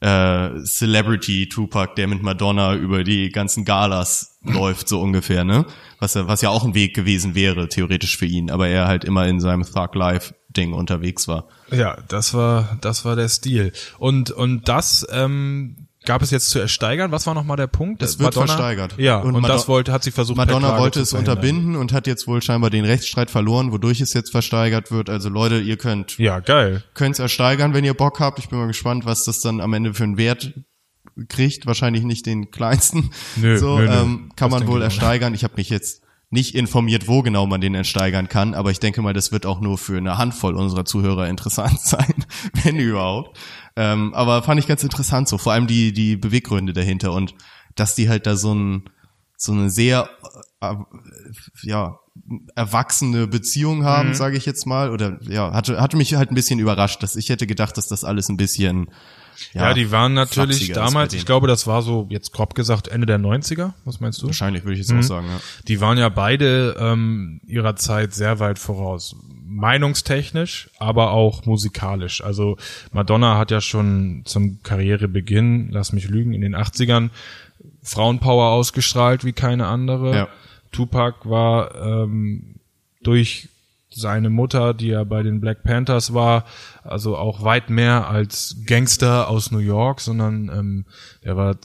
äh, Celebrity Tupac, der mit Madonna über die ganzen Galas *laughs* läuft, so ungefähr, ne? Was, was ja auch ein Weg gewesen wäre, theoretisch für ihn, aber er halt immer in seinem Thug Life Ding unterwegs war.
Ja, das war, das war der Stil. Und, und das, ähm, gab es jetzt zu ersteigern? Was war nochmal der Punkt?
Es wird
Madonna?
versteigert.
Ja, und,
Und
das wollte, hat sie versucht,
Madonna wollte es unterbinden und hat jetzt wohl scheinbar den Rechtsstreit verloren, wodurch es jetzt versteigert wird. Also Leute, ihr könnt
Ja, geil.
könnt's ersteigern, wenn ihr Bock habt. Ich bin mal gespannt, was das dann am Ende für einen Wert kriegt. Wahrscheinlich nicht den kleinsten.
Nö,
so
nö, nö.
Ähm, kann man wohl ersteigern. Ich habe mich jetzt nicht informiert, wo genau man den ersteigern kann, aber ich denke mal, das wird auch nur für eine Handvoll unserer Zuhörer interessant *laughs* sein, wenn überhaupt. Ähm, aber fand ich ganz interessant so, vor allem die die Beweggründe dahinter und dass die halt da so ein so eine sehr äh, ja erwachsene Beziehung haben,
Mhm.
sage ich jetzt mal, oder ja hatte hatte mich halt ein bisschen überrascht, dass ich hätte gedacht, dass das alles ein bisschen
Ja, die waren natürlich damals, ich glaube, das war so, jetzt grob gesagt, Ende der 90er. Was meinst du?
wahrscheinlich würde ich
Mhm.
jetzt auch sagen, ja.
Die waren ja beide ähm, ihrer Zeit sehr weit voraus. Meinungstechnisch, aber auch musikalisch. Also Madonna hat ja schon zum Karrierebeginn, lass mich lügen, in den 80ern Frauenpower ausgestrahlt wie keine andere.
Ja.
Tupac war ähm, durch seine Mutter, die ja bei den Black Panthers war, also auch weit mehr als Gangster aus New York, sondern ähm, er war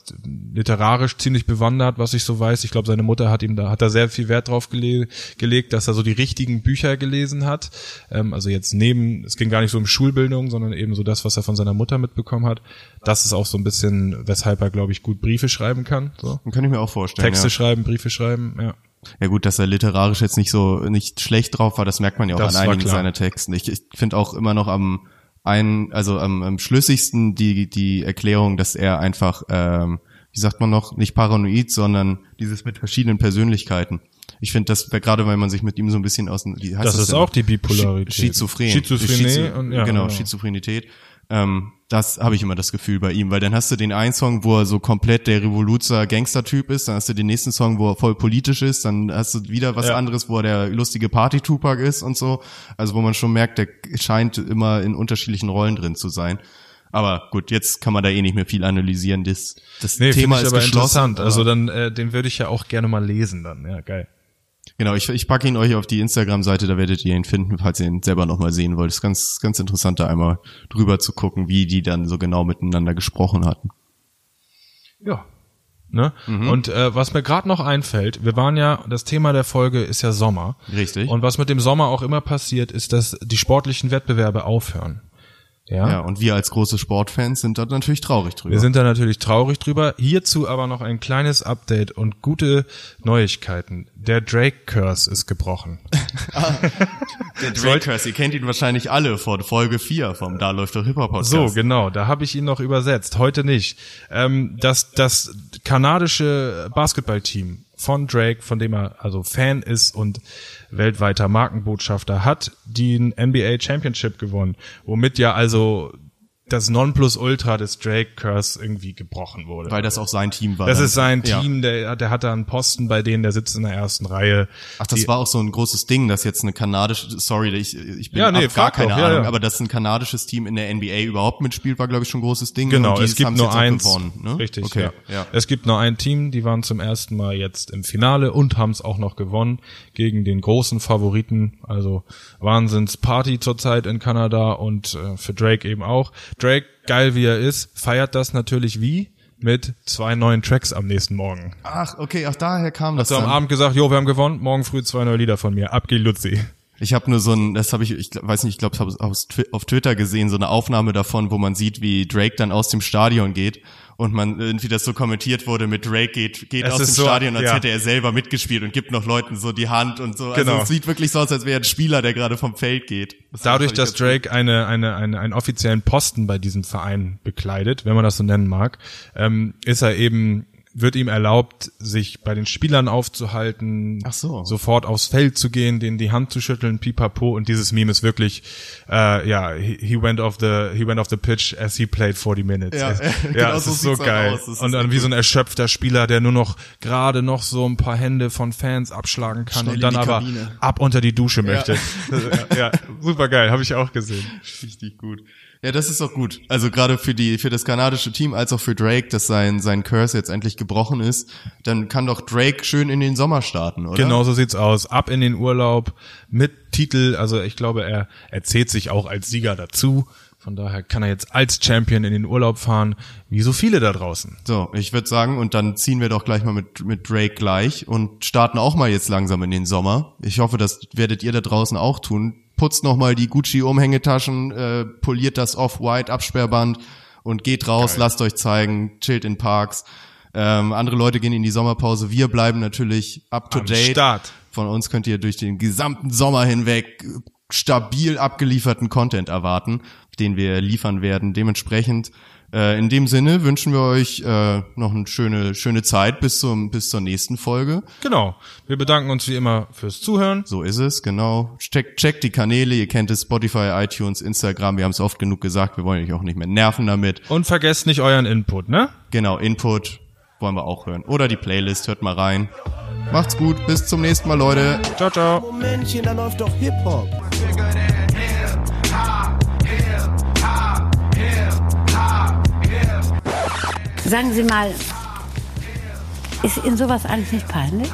literarisch ziemlich bewandert, was ich so weiß. Ich glaube, seine Mutter hat ihm da hat da sehr viel Wert drauf gele gelegt, dass er so die richtigen Bücher gelesen hat. Ähm, also jetzt neben, es ging gar nicht so um Schulbildung, sondern eben so das, was er von seiner Mutter mitbekommen hat. Das ist auch so ein bisschen, weshalb er, glaube ich, gut Briefe schreiben kann. So.
Dann kann ich mir auch vorstellen.
Texte
ja.
schreiben, Briefe schreiben, ja.
Ja gut, dass er literarisch jetzt nicht so nicht schlecht drauf war, das merkt man ja auch
Das
an einigen seiner Texten. Ich, ich finde auch immer noch am ein, also am, am schlüssigsten die die Erklärung, dass er einfach, ähm, wie sagt man noch, nicht paranoid, sondern dieses mit verschiedenen Persönlichkeiten. Ich finde, das gerade, wenn man sich mit ihm so ein bisschen aus, wie heißt
Das ist
denn?
auch die Bipolarität.
Sch- Schizophren.
Schizophrenie
Schizo-
und- ja,
genau,
genau.
Schizophrenität. Ähm, das habe ich immer das Gefühl bei ihm, weil dann hast du den einen Song, wo er so komplett der Revoluzer Gangster-Typ ist, dann hast du den nächsten Song, wo er voll politisch ist, dann hast du wieder was
Ja.
anderes, wo er der lustige Party-Tupac ist und so. Also wo man schon merkt, der scheint immer in unterschiedlichen Rollen drin zu sein. Aber gut, jetzt kann man da eh nicht mehr viel analysieren. Das, das
Nee,
Thema
ich
ist
aber
geschlossen.
interessant. Also dann, äh, den würde ich ja auch gerne mal lesen dann. Ja, geil.
Genau, ich, ich packe ihn euch auf die Instagram-Seite, da werdet ihr ihn finden, falls ihr ihn selber nochmal sehen wollt. Es ist ganz, ganz interessant, da einmal drüber zu gucken, wie die dann so genau miteinander gesprochen hatten.
Ja. Ne?
Mhm.
Und äh, was mir gerade noch einfällt, wir waren ja, das Thema der Folge ist ja Sommer.
Richtig.
Und was mit dem Sommer auch immer passiert, ist, dass die sportlichen Wettbewerbe aufhören. Ja.
Ja, und wir als große Sportfans sind dort natürlich traurig drüber.
Wir sind da natürlich traurig drüber. Hierzu aber noch ein kleines Update und gute Neuigkeiten. Der Drake Curse ist gebrochen. *laughs*
der Drakers, ihr kennt ihn wahrscheinlich alle von Folge 4 vom Da läuft doch Hip-Hop-Podcast.
So, genau, da habe ich ihn noch übersetzt, heute nicht. Ähm, das, das kanadische Basketballteam von Drake, von dem er also Fan ist und weltweiter Markenbotschafter, hat den NBA Championship gewonnen, womit ja also das Nonplusultra des Drake-Curse irgendwie gebrochen wurde.
Weil das auch sein Team war.
das
dann.
ist sein
Ja.
Team, der, der hat da einen Posten bei denen, der sitzt in der ersten Reihe.
Ach, das
Die-
war auch so ein großes Ding, dass jetzt eine kanadische, sorry, ich, ich bin
Ja, nee,
gar keine
ja,
Ahnung,
ja.
aber dass ein kanadisches Team in der NBA überhaupt mitspielt, war glaube ich schon ein großes Ding.
Genau,
und die
es gibt nur eins.
Gewonnen, ne?
Richtig,
okay.
ja.
ja.
Es gibt nur ein Team, die waren zum ersten Mal jetzt im Finale und haben es auch noch gewonnen gegen den großen Favoriten. Also Wahnsinns-Party zurzeit in Kanada und äh, für Drake eben auch. Drake, geil wie er ist, feiert das natürlich wie? Mit zwei neuen Tracks am nächsten Morgen.
Ach, okay, ach daher kam das
So am
dann.
Abend gesagt, jo, wir haben gewonnen, morgen früh zwei neue Lieder von mir. Ab geht Luzi.
Ich habe nur so ein, das habe ich, ich weiß nicht, ich glaube, habe aus Twi- auf Twitter gesehen, so eine Aufnahme davon, wo man sieht, wie Drake dann aus dem Stadion geht und man irgendwie das so kommentiert wurde mit Drake geht, geht
Es
aus dem
so,
Stadion, als
ja.
hätte er selber mitgespielt und gibt noch Leuten so die Hand und so. Also
Genau.
es sieht wirklich so aus, als wäre ein Spieler, der gerade vom Feld geht. Das
Dadurch, dass. Drake eine, eine, eine, einen offiziellen Posten bei diesem Verein bekleidet, wenn man das so nennen mag, ähm, ist er eben, wird ihm erlaubt, sich bei den Spielern aufzuhalten,
Ach so.
sofort aufs Feld zu gehen, denen die Hand zu schütteln, pipapo, und dieses Meme ist wirklich, äh, ja, he, he went off the, he went off the pitch as he played 40 minutes.
Ja, *laughs* genau
ja, es
so
ist so geil. Und dann wie so ein erschöpfter Spieler, der nur noch gerade noch so ein paar Hände von Fans abschlagen kann
Schnell
und dann aber ab unter die Dusche möchte. *laughs* ja, ja, super geil, habe ich auch gesehen.
Richtig gut. Ja, das ist auch gut. Also gerade für die für das kanadische Team als auch für Drake, dass sein sein Curse jetzt endlich gebrochen ist, dann kann doch Drake schön in den Sommer starten, oder?
Genau so sieht's aus. Ab in den Urlaub mit Titel. Also ich glaube, er, er zählt sich auch als Sieger dazu. Von daher kann er jetzt als Champion in den Urlaub fahren, wie so viele da draußen.
So, ich würde sagen, und dann ziehen wir doch gleich mal mit mit Drake gleich und starten auch mal jetzt langsam in den Sommer. Ich hoffe, das werdet ihr da draußen auch tun. Putzt noch mal die Gucci Umhängetaschen, äh, poliert das Off-White Absperrband und geht raus, lasst euch zeigen, chillt in Parks. Ähm, andere Leute gehen in die Sommerpause. Wir bleiben natürlich up to
Am
date.
Start.
Von uns könnt ihr durch den gesamten Sommer hinweg stabil abgelieferten Content erwarten, den wir liefern werden. Dementsprechend, äh, in dem Sinne wünschen wir euch äh, noch eine schöne, schöne Zeit bis zum, bis zur nächsten Folge.
Genau. Wir bedanken uns wie immer fürs Zuhören.
So ist es, genau. Checkt, checkt die Kanäle, ihr kennt es, Spotify, iTunes, Instagram, wir haben es oft genug gesagt, wir wollen euch auch nicht mehr nerven damit.
Und vergesst nicht euren Input, ne?
Genau, Input wollen wir auch hören. Oder die Playlist, hört mal rein. Macht's gut, bis zum nächsten Mal, Leute.
Ciao, ciao.
Momentchen, da läuft doch Hip-Hop.
Sagen Sie mal, ist Ihnen sowas eigentlich nicht peinlich?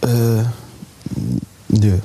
Äh, nö.